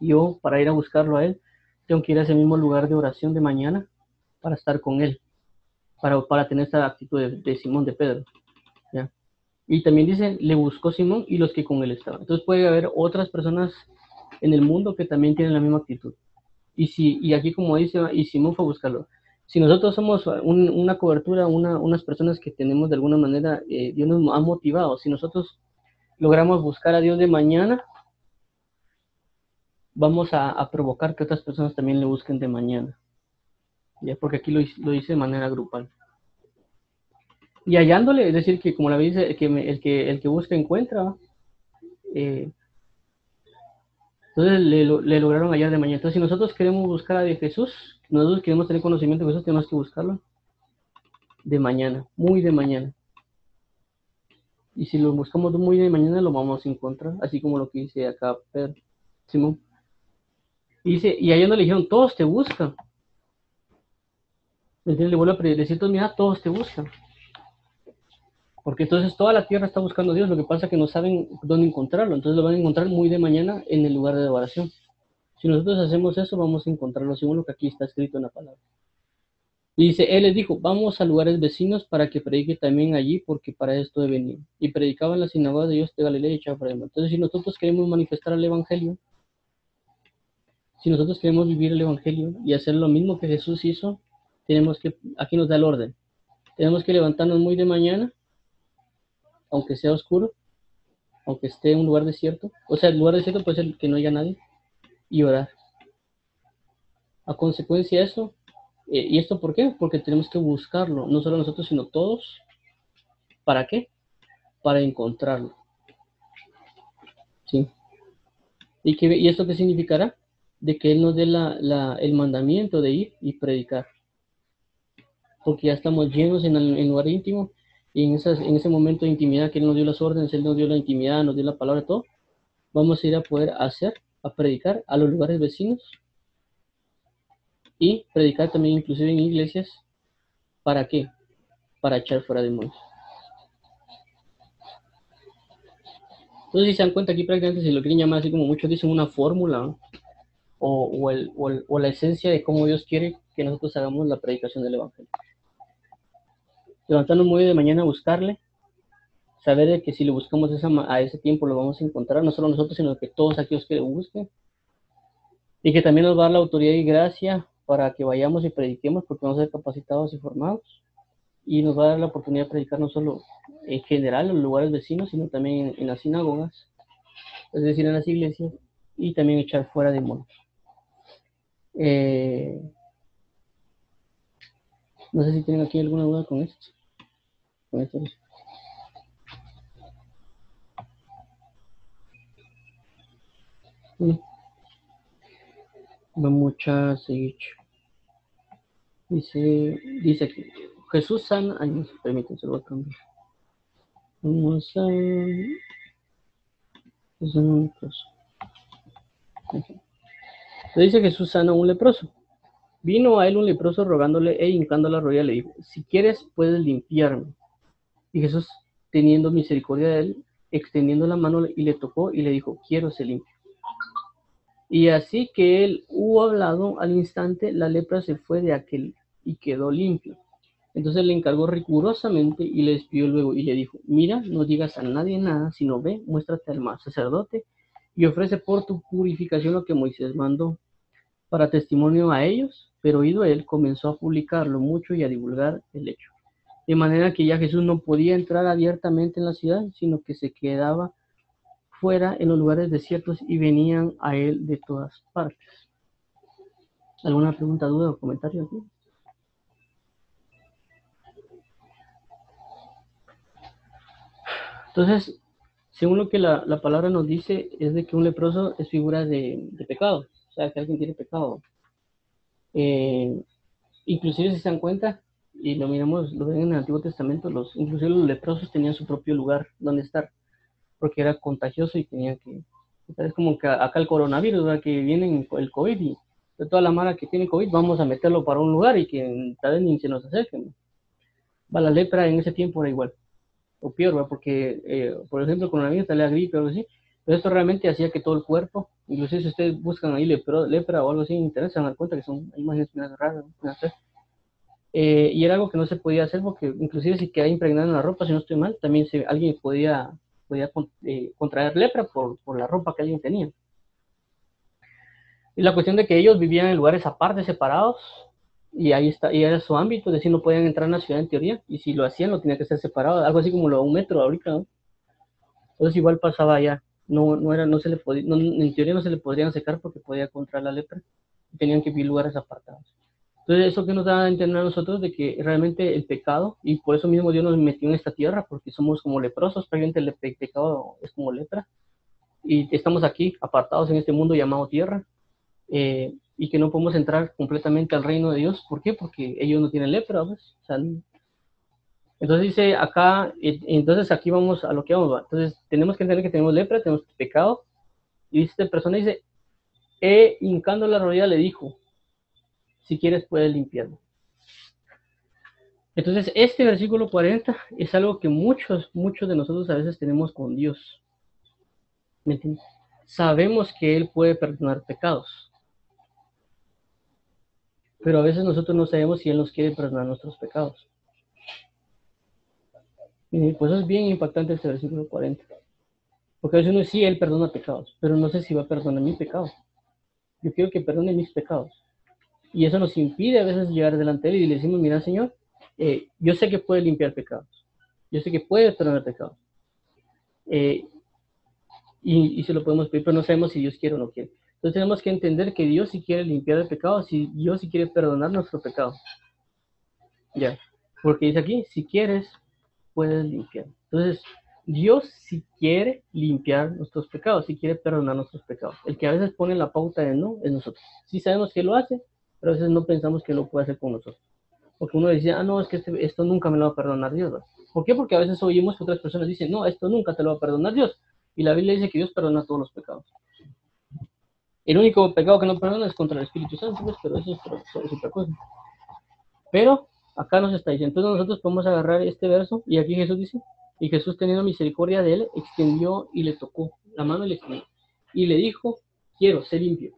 Yo, para ir a buscarlo a Él, tengo que ir a ese mismo lugar de oración de mañana para estar con Él, para, para tener esa actitud de, de Simón, de Pedro. ¿ya? Y también dice, le buscó Simón y los que con él estaban. Entonces puede haber otras personas en el mundo que también tienen la misma actitud. Y, si, y aquí como dice, y Simón fue a buscarlo. Si nosotros somos una cobertura, unas personas que tenemos de alguna manera, eh, Dios nos ha motivado, si nosotros logramos buscar a Dios de mañana, vamos a, provocar que otras personas también le busquen de mañana. ¿ya? Porque aquí lo, lo dice de manera grupal. Y hallándole, es decir, que como la dice, el que busca encuentra. Eh, entonces le, le, lograron hallar de mañana. Entonces, si nosotros queremos buscar a Jesús, nosotros queremos tener conocimiento de Jesús, tenemos que buscarlo de mañana, muy de mañana. Y si lo buscamos muy de mañana, lo vamos a encontrar, así como lo que dice acá Pedro, Simón. Y dice, y no le dijeron, todos te buscan. Entonces le vuelvo a decir, mira, todos te buscan. Porque entonces toda la tierra está buscando a Dios, lo que pasa es que no saben dónde encontrarlo, entonces lo van a encontrar muy de mañana en el lugar de adoración. Si nosotros hacemos eso, vamos a encontrarlo según lo que aquí está escrito en la palabra. Y dice, él les dijo, vamos a lugares vecinos para que predique también allí, porque para esto he venido. Y predicaba en la sinagoga de Dios de Galilea y Chafraima. Entonces, si nosotros queremos manifestar el Evangelio, si nosotros queremos vivir el Evangelio y hacer lo mismo que Jesús hizo, tenemos que, aquí nos da el orden. Tenemos que levantarnos muy de mañana, aunque sea oscuro, aunque esté en un lugar desierto. O sea, el lugar desierto puede ser que no haya nadie y orar. A consecuencia de eso, eh, ¿y esto por qué? Porque tenemos que buscarlo, no solo nosotros, sino todos. ¿Para qué? Para encontrarlo. ¿Sí? ¿Y, qué, ¿Y esto qué significará? De que Él nos dé la, el mandamiento de ir y predicar. Porque ya estamos llenos en el lugar íntimo y en, esas, en ese momento de intimidad que Él nos dio las órdenes, Él nos dio la intimidad, nos dio la palabra, todo, vamos a ir a poder hacer a predicar a los lugares vecinos y predicar también inclusive en iglesias. ¿Para qué? Para echar fuera demonios. Entonces, si se dan cuenta aquí prácticamente si lo quieren llamar así como muchos dicen una fórmula o, el, o, la esencia de cómo Dios quiere que nosotros hagamos la predicación del Evangelio. Levantarnos muy de mañana a buscarle, saber que si lo buscamos a ese tiempo lo vamos a encontrar, no solo nosotros, sino que todos aquellos que lo busquen. Y que también nos va a dar la autoridad y gracia para que vayamos y prediquemos, porque vamos a ser capacitados y formados. Y nos va a dar la oportunidad de predicar no solo en general en los lugares vecinos, sino también en, las sinagogas, es decir, en las iglesias, y también echar fuera demonios. Eh, no sé si tienen aquí alguna duda con esto. Con esto. Vamos seguir. Dice, dice aquí, Jesús sana, ay, no, permítanse, lo voy a cambiar. Vamos a... Es un leproso. Le dice Jesús sana un leproso. Vino a él un leproso rogándole e hincando la rodilla le dijo, si quieres puedes limpiarme. Y Jesús, teniendo misericordia de él, extendiendo la mano y le tocó y le dijo, quiero ser limpio. Y así que él hubo hablado al instante, la lepra se fue de aquel y quedó limpio. Entonces le encargó rigurosamente y le despidió luego y le dijo, mira, no digas a nadie nada, sino ve, muéstrate al más sacerdote y ofrece por tu purificación lo que Moisés mandó para testimonio a ellos, pero oído él comenzó a publicarlo mucho y a divulgar el hecho. De manera que ya Jesús no podía entrar abiertamente en la ciudad, sino que se quedaba fuera en los lugares desiertos y venían a él de todas partes. ¿Alguna pregunta, duda o comentario aquí? Entonces, según lo que la, palabra nos dice, es de que un leproso es figura de, pecado, o sea, que alguien tiene pecado. Eh, inclusive si se dan cuenta, y lo miramos, lo ven en el Antiguo Testamento, los, inclusive los leprosos tenían su propio lugar donde estar porque era contagioso y tenía que... Es como que acá el coronavirus, ¿verdad? que viene el COVID y de toda la mara que tiene COVID vamos a meterlo para un lugar y que tal vez ni se nos acerquen. Va la lepra en ese tiempo era igual, o peor, ¿verdad? porque eh, por ejemplo con coronavirus tal la gripe o algo así, pero esto realmente hacía que todo el cuerpo, inclusive si ustedes buscan ahí lepra o algo así en internet, se van a dar cuenta que son imágenes raras, eh, y era algo que no se podía hacer porque inclusive si queda impregnado en la ropa, si no estoy mal, también se, alguien podía podía eh, contraer lepra por, la ropa que alguien tenía. Y la cuestión de que ellos vivían en lugares aparte, separados, y ahí está, y era su ámbito, es decir, no podían entrar en la ciudad en teoría, y si lo hacían, lo tenía que ser separado, algo así como lo un metro ahorita. Entonces igual pasaba allá, no, no era, no se le podía, en teoría no se le podrían secar porque podía contra la lepra, tenían que vivir lugares apartados. Entonces, eso que nos da a entender a nosotros de que realmente el pecado, y por eso mismo Dios nos metió en esta tierra, porque somos como leprosos, prácticamente el pecado es como lepra, y estamos aquí apartados en este mundo llamado tierra, eh, y que no podemos entrar completamente al reino de Dios. ¿Por qué? Porque ellos no tienen lepra, pues. entonces dice acá, entonces aquí vamos a lo que vamos. Entonces tenemos que entender que tenemos lepra, tenemos pecado, y esta persona dice, e hincando la rodilla le dijo, si quieres puedes limpiarlo. Entonces, este versículo 40 es algo que muchos, muchos de nosotros a veces tenemos con Dios. ¿Me entiendes? Sabemos que Él puede perdonar pecados. Pero a veces nosotros no sabemos si Él nos quiere perdonar nuestros pecados. Y pues es bien impactante este versículo 40. Porque a veces uno sí, Él perdona pecados, pero no sé si va a perdonar mi pecado. Yo quiero que perdone mis pecados. Y eso nos impide a veces llegar delante de Él y le decimos, mira Señor, eh, yo sé que puede limpiar pecados, yo sé que puede perdonar pecados. Eh, y, se lo podemos pedir, pero no sabemos si Dios quiere o no quiere. Entonces tenemos que entender que Dios sí quiere limpiar el pecado, si Dios sí quiere perdonar nuestro pecado. Ya, porque dice aquí, si quieres, puedes limpiar. Entonces, Dios sí quiere limpiar nuestros pecados, si quiere perdonar nuestros pecados. El que a veces pone la pauta de no es nosotros. Si sabemos que lo hace, pero a veces no pensamos que lo puede hacer con nosotros. Porque uno dice, ah, no, es que este, esto nunca me lo va a perdonar Dios. ¿Por qué? Porque a veces oímos que otras personas dicen, no, esto nunca te lo va a perdonar Dios. Y la Biblia dice que Dios perdona todos los pecados. El único pecado que no perdona es contra el Espíritu Santo, pues, pero eso es, otra cosa. Pero acá nos está diciendo, entonces nosotros podemos agarrar este verso y aquí Jesús dice, y Jesús teniendo misericordia de él, extendió y le tocó la mano y le extendió. Y le dijo, quiero, ser limpio.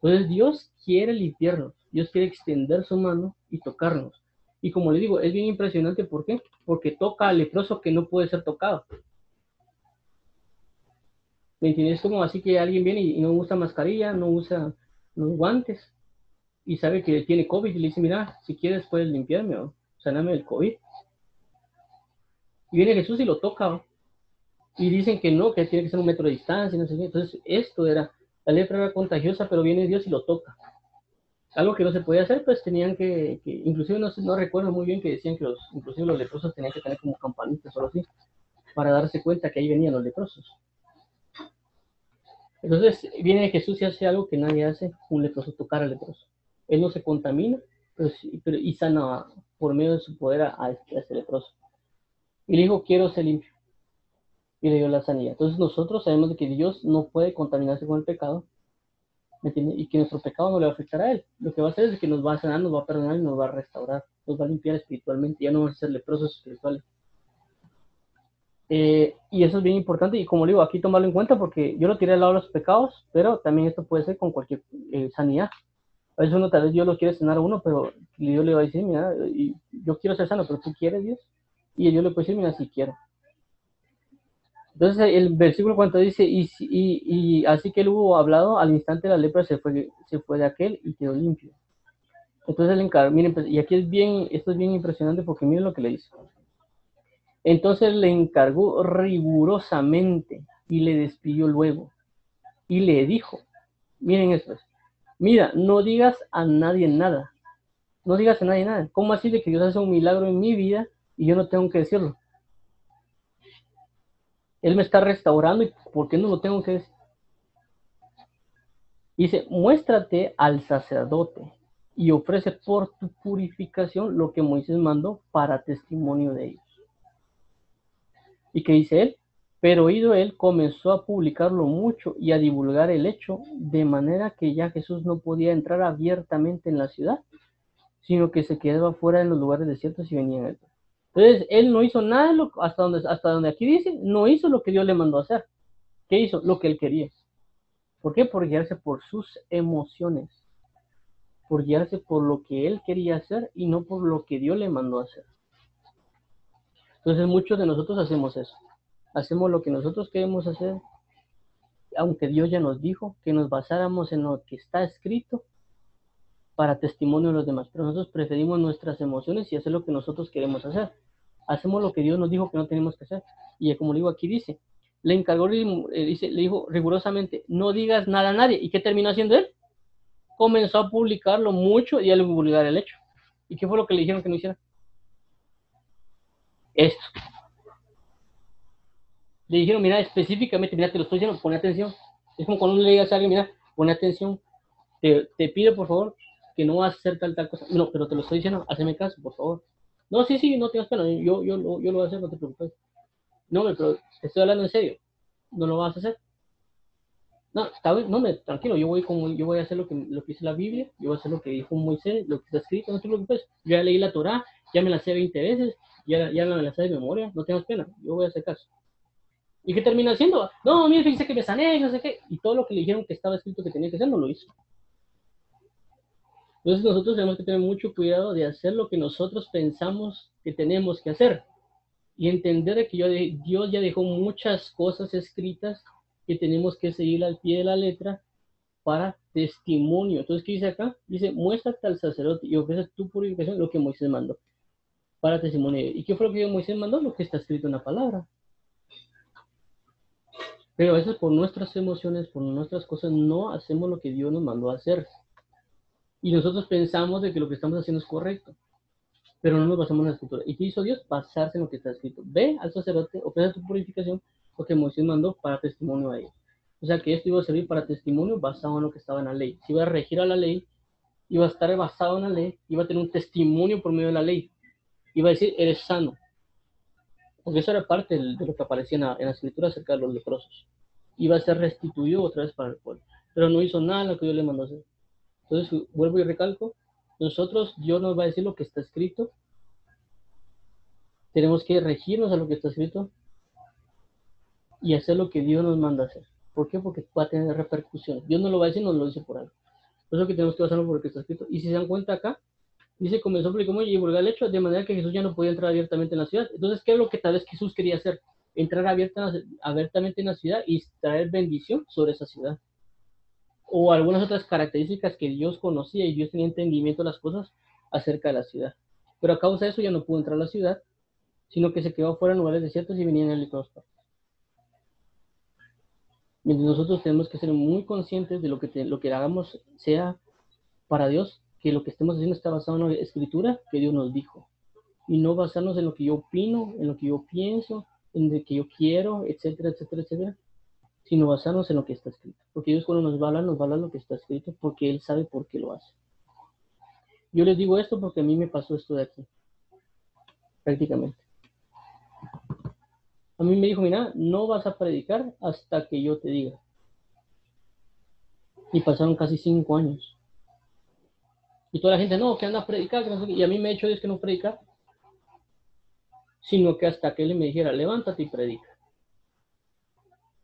Entonces Dios quiere limpiarnos, Dios quiere extender su mano y tocarnos. Y como le digo, es bien impresionante, ¿por qué? Porque toca al leproso que no puede ser tocado. ¿Me entiendes? como así que alguien viene y no usa mascarilla, no usa los guantes y sabe que tiene COVID y le dice, mira, si quieres puedes limpiarme o sanarme del COVID. Y viene Jesús y lo toca. Y dicen que no, que tiene que ser un metro de distancia, no sé qué. Entonces, esto era la lepra era contagiosa, pero viene Dios y lo toca. Algo que no se podía hacer, pues tenían que, inclusive no, no recuerdo muy bien que decían que los, inclusive los leprosos tenían que tener como campanitas o algo así, para darse cuenta que ahí venían los leprosos. Entonces viene Jesús y hace algo que nadie hace, un leproso tocar al leproso. Él no se contamina pero, pero, y sana por medio de su poder a, a este leproso. Y le dijo, quiero ser limpio y le dio la sanidad. Entonces nosotros sabemos de que Dios no puede contaminarse con el pecado y que nuestro pecado no le va a afectar a Él. Lo que va a hacer es que nos va a sanar, nos va a perdonar y nos va a restaurar, nos va a limpiar espiritualmente, ya no vamos a ser leprosos espirituales. Eh, y eso es bien importante y como digo, aquí tomarlo en cuenta porque yo lo tiré al lado de los pecados, pero también esto puede ser con cualquier eh, sanidad. A veces uno tal vez Dios lo quiere sanar a uno, pero Dios le va a decir, mira, yo quiero ser sano, pero tú quieres Dios. Y yo le puedo decir, mira, si quiero. Entonces el versículo cuando dice, y, y, así que él hubo hablado, al instante la lepra se fue, se fue de aquel y quedó limpio. Entonces el encargó, miren, pues, y aquí es bien, esto es bien impresionante porque miren lo que le hizo. Entonces le encargó rigurosamente y le despidió luego. Y le dijo, miren esto, mira, no digas a nadie nada. No digas a nadie nada. ¿Cómo así de que Dios hace un milagro en mi vida y yo no tengo que decirlo? Él me está restaurando y ¿por qué no lo tengo que decir? Dice, muéstrate al sacerdote y ofrece por tu purificación lo que Moisés mandó para testimonio de ellos. ¿Y qué dice él? Pero oído él, comenzó a publicarlo mucho y a divulgar el hecho, de manera que ya Jesús no podía entrar abiertamente en la ciudad, sino que se quedaba fuera en los lugares desiertos y venía en él. Entonces, él no hizo nada, hasta donde, hasta donde aquí dice, no hizo lo que Dios le mandó hacer. ¿Qué hizo? Lo que él quería. ¿Por qué? Por guiarse por sus emociones. Por guiarse por lo que él quería hacer y no por lo que Dios le mandó hacer. Entonces, muchos de nosotros hacemos eso. Hacemos lo que nosotros queremos hacer, aunque Dios ya nos dijo que nos basáramos en lo que está escrito para testimonio de los demás, pero nosotros preferimos nuestras emociones y hacer lo que nosotros queremos hacer. Hacemos lo que Dios nos dijo que no tenemos que hacer. Y como digo aquí dice, le encargó, eh, dice, le dijo rigurosamente, no digas nada a nadie. ¿Y qué terminó haciendo él? Comenzó a publicarlo mucho y a publicar el hecho. ¿Y qué fue lo que le dijeron que no hiciera? Esto. Le dijeron, mira, específicamente, mira, te lo estoy diciendo, pon atención. Es como cuando uno le diga a alguien, mira, pon atención. Te, te pido, por favor, que no vas a hacer tal, tal cosa. No, pero te lo estoy diciendo, hazme caso, por favor. No, sí, sí, no tengas pena, yo, yo, yo, yo lo voy a hacer, no te preocupes. No, pero estoy hablando en serio. ¿No lo vas a hacer? No, está bien, no, tranquilo, yo voy, como, yo voy a hacer lo que, lo que dice la Biblia, yo voy a hacer lo que dijo Moisés, lo que está escrito, no te preocupes. Yo ya leí la Torah, ya me la sé 20 veces, ya, ya me la sé de memoria, no tengas pena, yo voy a hacer caso. ¿Y qué termina haciendo? No, mire, fíjese que me sané, no sé qué. Y todo lo que le dijeron que estaba escrito que tenía que hacer, no lo hizo. Entonces nosotros tenemos que tener mucho cuidado de hacer lo que nosotros pensamos que tenemos que hacer y entender que Dios ya dejó muchas cosas escritas que tenemos que seguir al pie de la letra para testimonio. Entonces, ¿qué dice acá? Dice, muéstrate al sacerdote y ofrece tu purificación, lo que Moisés mandó, para testimonio. ¿Y qué fue lo que Moisés mandó? Lo que está escrito en la palabra. Pero a veces por nuestras emociones, por nuestras cosas, no hacemos lo que Dios nos mandó a hacer. Y nosotros pensamos de que lo que estamos haciendo es correcto pero no nos basamos en la escritura. ¿Y qué hizo Dios? Basarse en lo que está escrito. Ve al sacerdote, ofrece tu purificación, porque Moisés mandó para testimonio a él. O sea que esto iba a servir para testimonio basado en lo que estaba en la ley. Si iba a regir a la ley, iba a estar basado en la ley, iba a tener un testimonio por medio de la ley. Iba a decir, eres sano. Porque eso era parte de lo que aparecía en la, en la escritura acerca de los leprosos. Iba a ser restituido otra vez para el pueblo. Pero no hizo nada lo que Dios le mandó hacer. Entonces, vuelvo y recalco, nosotros, Dios nos va a decir lo que está escrito. Tenemos que regirnos a lo que está escrito y hacer lo que Dios nos manda hacer. ¿Por qué? Porque va a tener repercusiones. Dios no lo va a decir, nos lo dice por algo. Por eso que tenemos que basarnos por lo que está escrito. Y si se dan cuenta acá, dice, comenzó a y divulgar el hecho, de manera que Jesús ya no podía entrar abiertamente en la ciudad. Entonces, ¿qué es lo que tal vez Jesús quería hacer? Entrar abiertamente en la ciudad y traer bendición sobre esa ciudad o algunas otras características que Dios conocía y Dios tenía entendimiento de las cosas acerca de la ciudad. Pero a causa de eso ya no pudo entrar a la ciudad, sino que se quedó fuera en lugares desiertos y venían en todas partes. Nosotros tenemos que ser muy conscientes de lo que, lo que hagamos sea para Dios, que lo que estemos haciendo está basado en la escritura que Dios nos dijo. Y no basarnos en lo que yo opino, en lo que yo pienso, en lo que yo quiero, etcétera, etcétera, etcétera, sino basarnos en lo que está escrito. Porque Dios cuando nos va nos va lo que está escrito, porque Él sabe por qué lo hace. Yo les digo esto porque a mí me pasó esto de aquí, prácticamente. A mí me dijo, mira, no vas a predicar hasta que yo te diga. Y pasaron casi cinco años. Y toda la gente, no, que anda a predicar, y a mí me ha hecho Dios que no predicar, sino que hasta que Él me dijera, levántate y predica.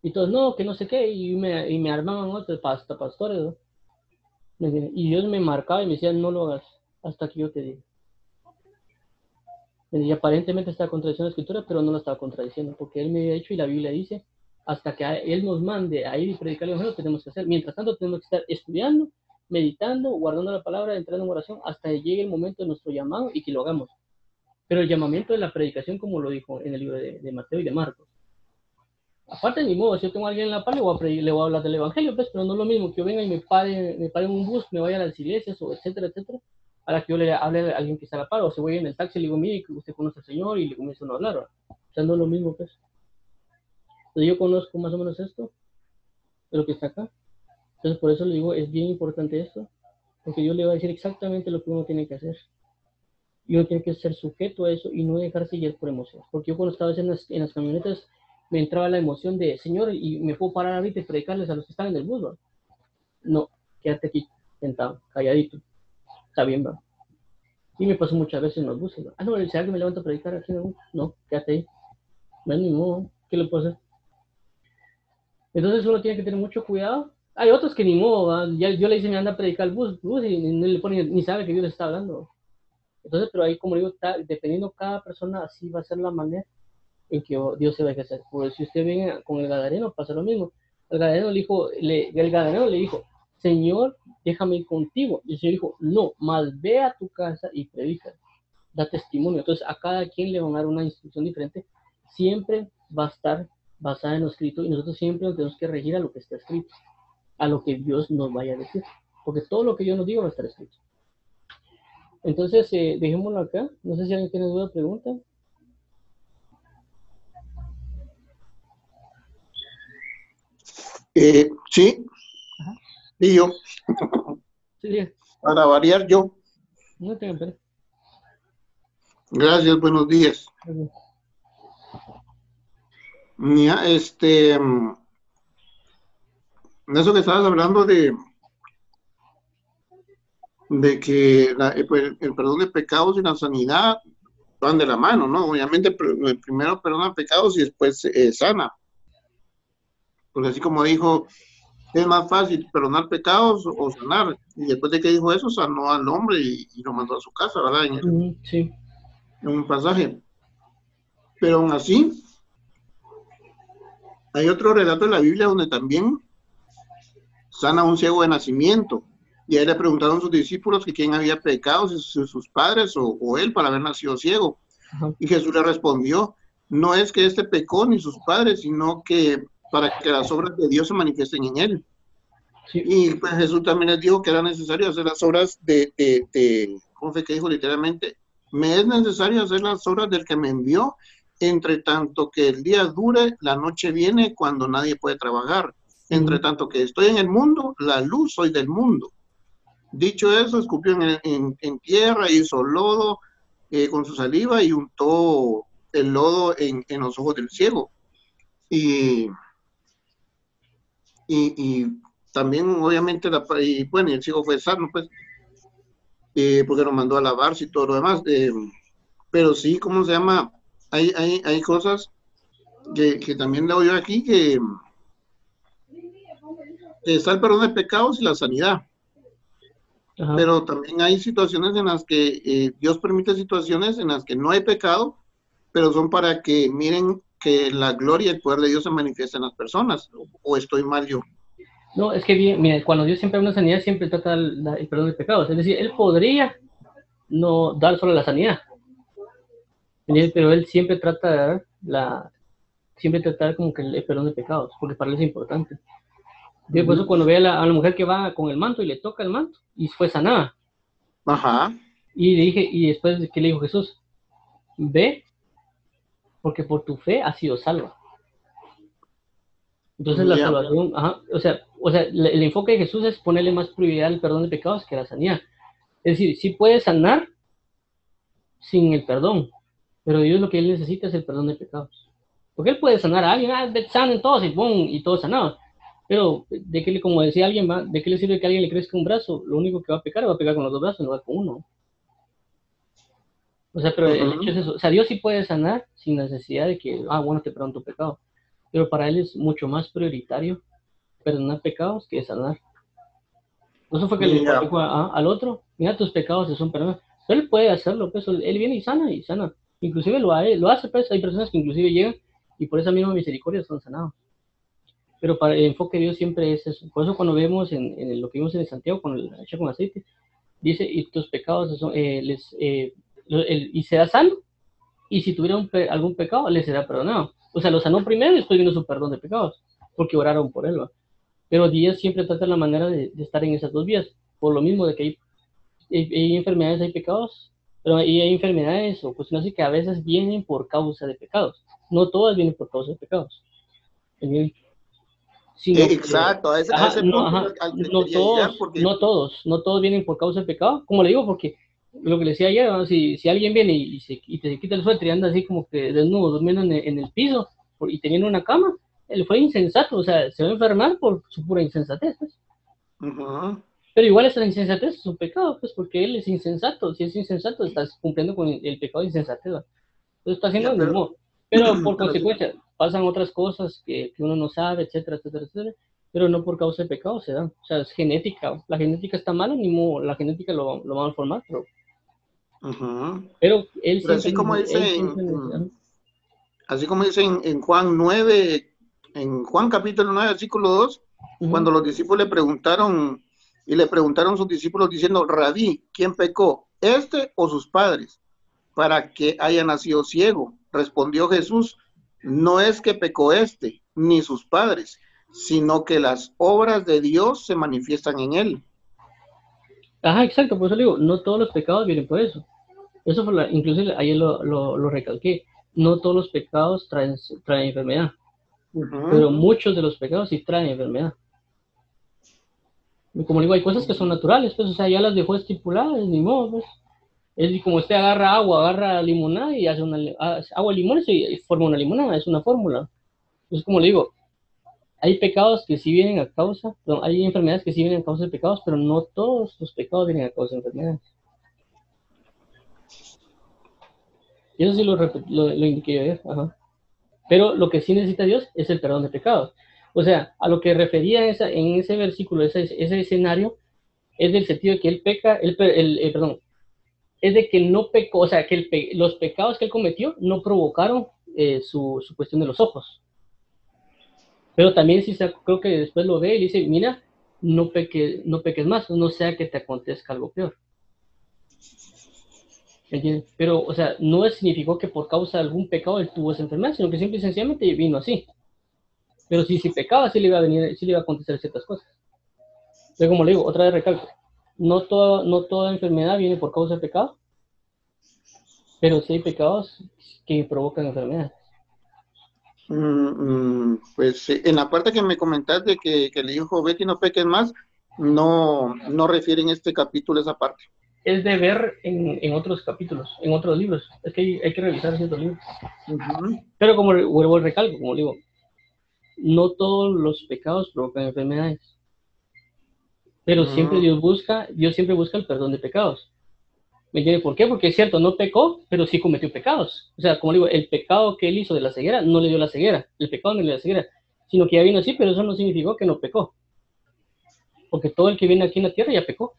Y todos, no, que no sé qué, y me, y me armaban otros hasta pastores, ¿no? Y Dios me marcaba y me decía, no lo hagas hasta que yo te diga. Y aparentemente está contradiciendo la escritura, pero no la estaba contradiciendo, porque Él me había dicho y la Biblia dice, hasta que Él nos mande a ir y predicar el Evangelio, tenemos que hacer. Mientras tanto, tenemos que estar estudiando, meditando, guardando la palabra, entrando en oración, hasta que llegue el momento de nuestro llamado y que lo hagamos. Pero el llamamiento de la predicación, como lo dijo en el libro de, de Mateo y de Marcos, aparte de mi modo, si yo tengo a alguien en la par, le voy a, le voy a hablar del evangelio, pues, pero no es lo mismo que yo venga y me pare, me pare en un bus, me vaya a las iglesias, o etcétera, etcétera, a la que yo le hable a alguien que está a la par, o se voy en el taxi le digo, mire, usted conoce al Señor, y le comienzo a hablar, o sea, no es lo mismo, pues. Entonces yo conozco más o menos esto, de lo que está acá. Entonces por eso le digo, es bien importante esto, porque Dios le va a decir exactamente lo que uno tiene que hacer. Y uno tiene que ser sujeto a eso y no dejarse guiar por emociones. Porque yo cuando estaba en las, en las camionetas, me entraba la emoción de, Señor, y me puedo parar ahorita y predicarles a los que están en el bus, ¿no? No, quédate aquí, sentado, calladito. Está bien, ¿va? Y me pasó muchas veces en los buses, Ah, no, si alguien me levanta a predicar aquí en el bus, no, quédate ahí. No, ni modo, ¿qué le puedo hacer? Entonces uno tiene que tener mucho cuidado. Hay otros que ni modo, ya, yo le hice, me anda a predicar el bus, bus y no le pone, ni sabe que Dios le está hablando. Entonces, pero ahí, como digo, está, dependiendo cada persona, así va a ser la manera en que Dios se va a ejercer. Porque si usted viene con el gadareno, pasa lo mismo. El gadareno le dijo, le, el gadareno le dijo, Señor, déjame ir contigo. Y el Señor dijo, no, más ve a tu casa y predica, da testimonio. Entonces a cada quien le van a dar una instrucción diferente. Siempre va a estar basada en lo escrito y nosotros siempre nos tenemos que regir a lo que está escrito, a lo que Dios nos vaya a decir. Porque todo lo que Dios nos diga va a estar escrito. Entonces, eh, dejémoslo acá. No sé si alguien tiene alguna pregunta. Eh, sí, y yo. Para variar yo. No tengo Gracias, buenos días. Mira, este, mm, eso que estabas hablando de, de que eh, pues, el, perdón de pecados y la sanidad van de la mano, ¿no? Obviamente primero perdona pecados y después eh, sana. Porque así como dijo, es más fácil perdonar pecados o sanar. Y después de que dijo eso, sanó al hombre y, lo mandó a su casa, ¿verdad? En, sí. en un pasaje. Pero aún así, hay otro relato en la Biblia donde también sana a un ciego de nacimiento. Y ahí le preguntaron sus discípulos que quién había pecado, si sus padres o, él, para haber nacido ciego. Y Jesús le respondió, no es que este pecó ni sus padres, sino que para que las obras de Dios se manifiesten en él. Y pues Jesús también les dijo que era necesario hacer las obras de, de, ¿cómo fue que dijo literalmente? Me es necesario hacer las obras del que me envió, entre tanto que el día dure, la noche viene cuando nadie puede trabajar. Entre tanto que estoy en el mundo, la luz soy del mundo. Dicho eso, escupió en, en, tierra, hizo lodo eh, con su saliva y untó el lodo en, en los ojos del ciego. Y y, también obviamente la, y bueno, el ciego fue sano, pues, eh, porque lo mandó a lavarse y todo lo demás. Eh, pero sí, ¿cómo se llama? Hay, hay, hay cosas que, que también leo yo aquí que, está el perdón de pecados y la sanidad. Pero también hay situaciones en las que eh, Dios permite situaciones en las que no hay pecado, pero son para que miren que la gloria y el poder de Dios se manifiesta en las personas, o estoy mal yo. No, es que bien, mira, cuando Dios siempre da una sanidad, siempre trata el, perdón de pecados. Es decir, Él podría no dar solo la sanidad, pero Él siempre trata de dar la, siempre trata como que el perdón de pecados, porque para Él es importante. Por eso cuando ve a la, mujer que va con el manto y le toca el manto, y fue sanada. Ajá. Y dije, y después, ¿qué le dijo Jesús? Ve porque por tu fe has sido salva. Entonces la salvación, o sea, o sea el, enfoque de Jesús es ponerle más prioridad al perdón de pecados que a la sanidad. Es decir, sí puede sanar sin el perdón, pero Dios lo que él necesita es el perdón de pecados. Porque él puede sanar a alguien, ah, sanen todos y boom, y todos sanados. Pero, de que, como decía alguien, ¿de qué le sirve que alguien le crezca un brazo? Lo único que va a pecar va a pegar con los dos brazos, no va con uno. O sea, pero el hecho es eso. O sea, Dios sí puede sanar sin necesidad de que, ah, bueno, te perdono tu pecado. Pero para Él es mucho más prioritario perdonar pecados que sanar. Eso fue que le dijo al otro, mira, tus pecados se son perdonados. Él puede hacerlo, pues, él viene y sana y sana. Inclusive lo, lo hace, pues, hay personas que inclusive llegan y por esa misma misericordia son sanados. Pero para el enfoque de Dios siempre es eso. Por eso cuando vemos en, lo que vimos en Santiago con el hecho con aceite, dice, y tus pecados son, eh, les, eh, y será sano. Y si tuviera algún pecado, le será perdonado. O sea, lo sanó primero y después vino su perdón de pecados, porque oraron por él. Pero Dios siempre trata la manera de, estar en esas dos vías, por lo mismo de que hay, hay, enfermedades, hay pecados, pero hay, hay enfermedades o cuestiones así que a veces vienen por causa de pecados. No todas vienen por causa de pecados. Exacto, a ese, no, no, todos, no todos, no todos vienen por causa de pecado, como le digo, porque lo que le decía ayer, si, si alguien viene y, se, y te quita el suéter y anda así como que desnudo, durmiendo en el, en el piso y teniendo una cama, él fue insensato, o sea, se va a enfermar por su pura insensatez. Pues. Pero igual esa insensatez es un pecado, pues porque él es insensato. Si es insensato, estás cumpliendo con el, pecado de insensatez. Entonces está haciendo lo mismo. Pero [CLEARS THROAT] por consecuencia, pasan otras cosas que, que, uno no sabe, etcétera, etcétera, etcétera. Pero no por causa de pecado se dan. O sea, es genética. La genética está mala, ni modo, la genética lo, lo va a formar, pero pero él así como dice, en, así como dice en, Juan 9, en Juan capítulo 9, versículo 2, cuando los discípulos le preguntaron Y le preguntaron sus discípulos diciendo, Rabí, ¿quién pecó? ¿Este o sus padres? Para que haya nacido ciego. Respondió Jesús, no es que pecó este, ni sus padres, sino que las obras de Dios se manifiestan en él. Ajá, exacto, por eso le digo, no todos los pecados vienen por eso. Eso fue la, inclusive ayer lo, lo, recalqué, no todos los pecados traen, traen enfermedad, pero muchos de los pecados sí traen enfermedad. como digo, hay cosas que son naturales, pues, o sea, ya las dejó estipuladas, ni modo, pues. Es como usted agarra agua, agarra limonada y hace una agua y limón y forma una limonada, es una fórmula. Es como le digo, hay pecados que sí vienen a causa, hay enfermedades que sí vienen a causa de pecados, pero no todos los pecados vienen a causa de enfermedades. Eso sí lo, lo, indiqué ayer, ajá. Pero lo que sí necesita Dios es el perdón de pecados. O sea, a lo que refería esa, en ese versículo, ese, ese escenario, es del sentido de que él peca, el, el, perdón, es de que no pecó, o sea, que los pecados que él cometió no provocaron eh, su, su, cuestión de los ojos. Pero también se, creo que después lo ve y dice, mira, no, peque, no peques más, no sea que te acontezca algo peor. Pero, o sea, no significó que por causa de algún pecado él tuvo esa enfermedad, sino que simple y sencillamente vino así. Pero si, si pecaba, sí le iba a venir, sí le iba a acontecer ciertas cosas. Pero como le digo, otra vez recalco, no toda, no toda enfermedad viene por causa de pecado, pero sí hay pecados que provocan enfermedades. Mm, mm, pues en la parte que me comentaste que, que le dijo Betty no peques más, no, no refieren este capítulo esa parte es de ver en, en, otros capítulos, en otros libros. Es que hay, hay que revisar ciertos libros. Pero como vuelvo al recalco, como digo, no todos los pecados provocan enfermedades. Pero siempre Dios busca, Dios siempre busca el perdón de pecados. ¿Me entiende por qué? Porque es cierto, no pecó, pero sí cometió pecados. O sea, como digo, el pecado que él hizo de la ceguera no le dio la ceguera. El pecado no le dio la ceguera. Sino que ya vino así, pero eso no significó que no pecó. Porque todo el que viene aquí en la tierra ya pecó.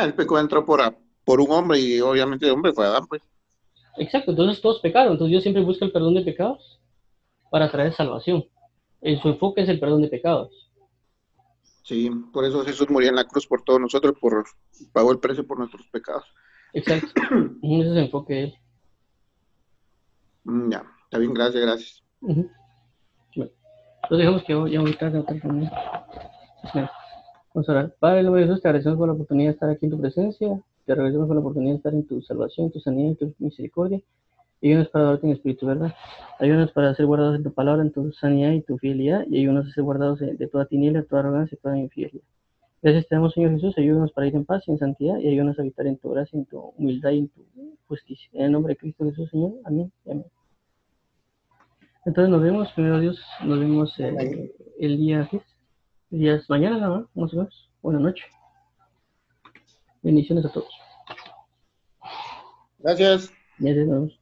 El pecado entró por, por un hombre y obviamente el hombre fue Adán, pues. Exacto, entonces todos pecaron. Entonces Dios siempre busca el perdón de pecados para traer salvación. En su enfoque es el perdón de pecados. Sí, por eso Jesús murió en la cruz por todos nosotros, por pagó el precio por nuestros pecados. Exacto. [COUGHS] Ese es el enfoque de él. Mm, ya, está bien, gracias, gracias. bueno, entonces dejamos que ya ahorita de otra orar. Padre, Jesús, te agradecemos por la oportunidad de estar aquí en tu presencia. Te agradecemos por la oportunidad de estar en tu salvación, tu sanidad, en tu misericordia. Ayúdanos para darte en espíritu, ¿verdad? Ayúdanos para ser guardados en tu palabra, en tu sanidad y tu fidelidad. Y ayúdanos a ser guardados de toda tiniebla, toda arrogancia y toda infidelidad. Gracias te damos, Señor Jesús. Ayúdanos para ir en paz y en santidad. Y ayúdanos a habitar en tu gracia, en tu humildad y en tu justicia. En el nombre de Cristo Jesús, Señor. Amén. amén. Entonces nos vemos, primero Dios, nos vemos eh, el día días mañana, ¿no? Más o menos. Buenas noches. Bendiciones a todos. Gracias. Gracias,